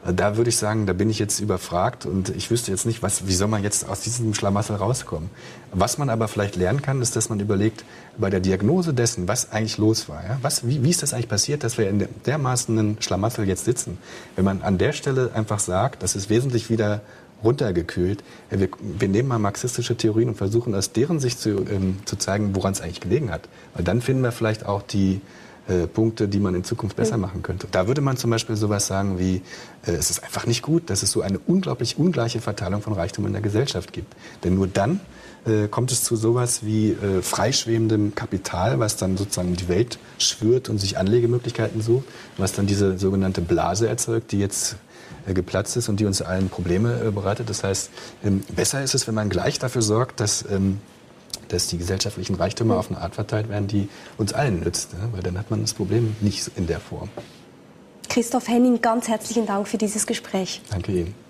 Da würde ich sagen, da bin ich jetzt überfragt und ich wüsste jetzt nicht, was, wie soll man jetzt aus diesem Schlamassel rauskommen. Was man aber vielleicht lernen kann, ist, dass man überlegt, bei der Diagnose dessen, was eigentlich los war, ja? was, wie, wie ist das eigentlich passiert, dass wir in dermaßen Schlamassel jetzt sitzen. Wenn man an der Stelle einfach sagt, das ist wesentlich wieder runtergekühlt. Wir, wir, nehmen mal marxistische Theorien und versuchen aus deren Sicht zu, ähm, zu zeigen, woran es eigentlich gelegen hat. Weil dann finden wir vielleicht auch die äh, Punkte, die man in Zukunft besser machen könnte. Da würde man zum Beispiel sowas sagen wie, äh, es ist einfach nicht gut, dass es so eine unglaublich ungleiche Verteilung von Reichtum in der Gesellschaft gibt. Denn nur dann äh, kommt es zu sowas wie äh, freischwebendem Kapital, was dann sozusagen die Welt schwört und sich Anlegemöglichkeiten sucht, was dann diese sogenannte Blase erzeugt, die jetzt äh, geplatzt ist und die uns allen Probleme äh, bereitet. Das heißt, ähm, besser ist es, wenn man gleich dafür sorgt, dass ähm, dass die gesellschaftlichen Reichtümer auf eine Art verteilt werden, die uns allen nützt. Ne? Weil dann hat man das Problem nicht in der Form. Christoph Henning, ganz herzlichen Dank für dieses Gespräch. Danke Ihnen.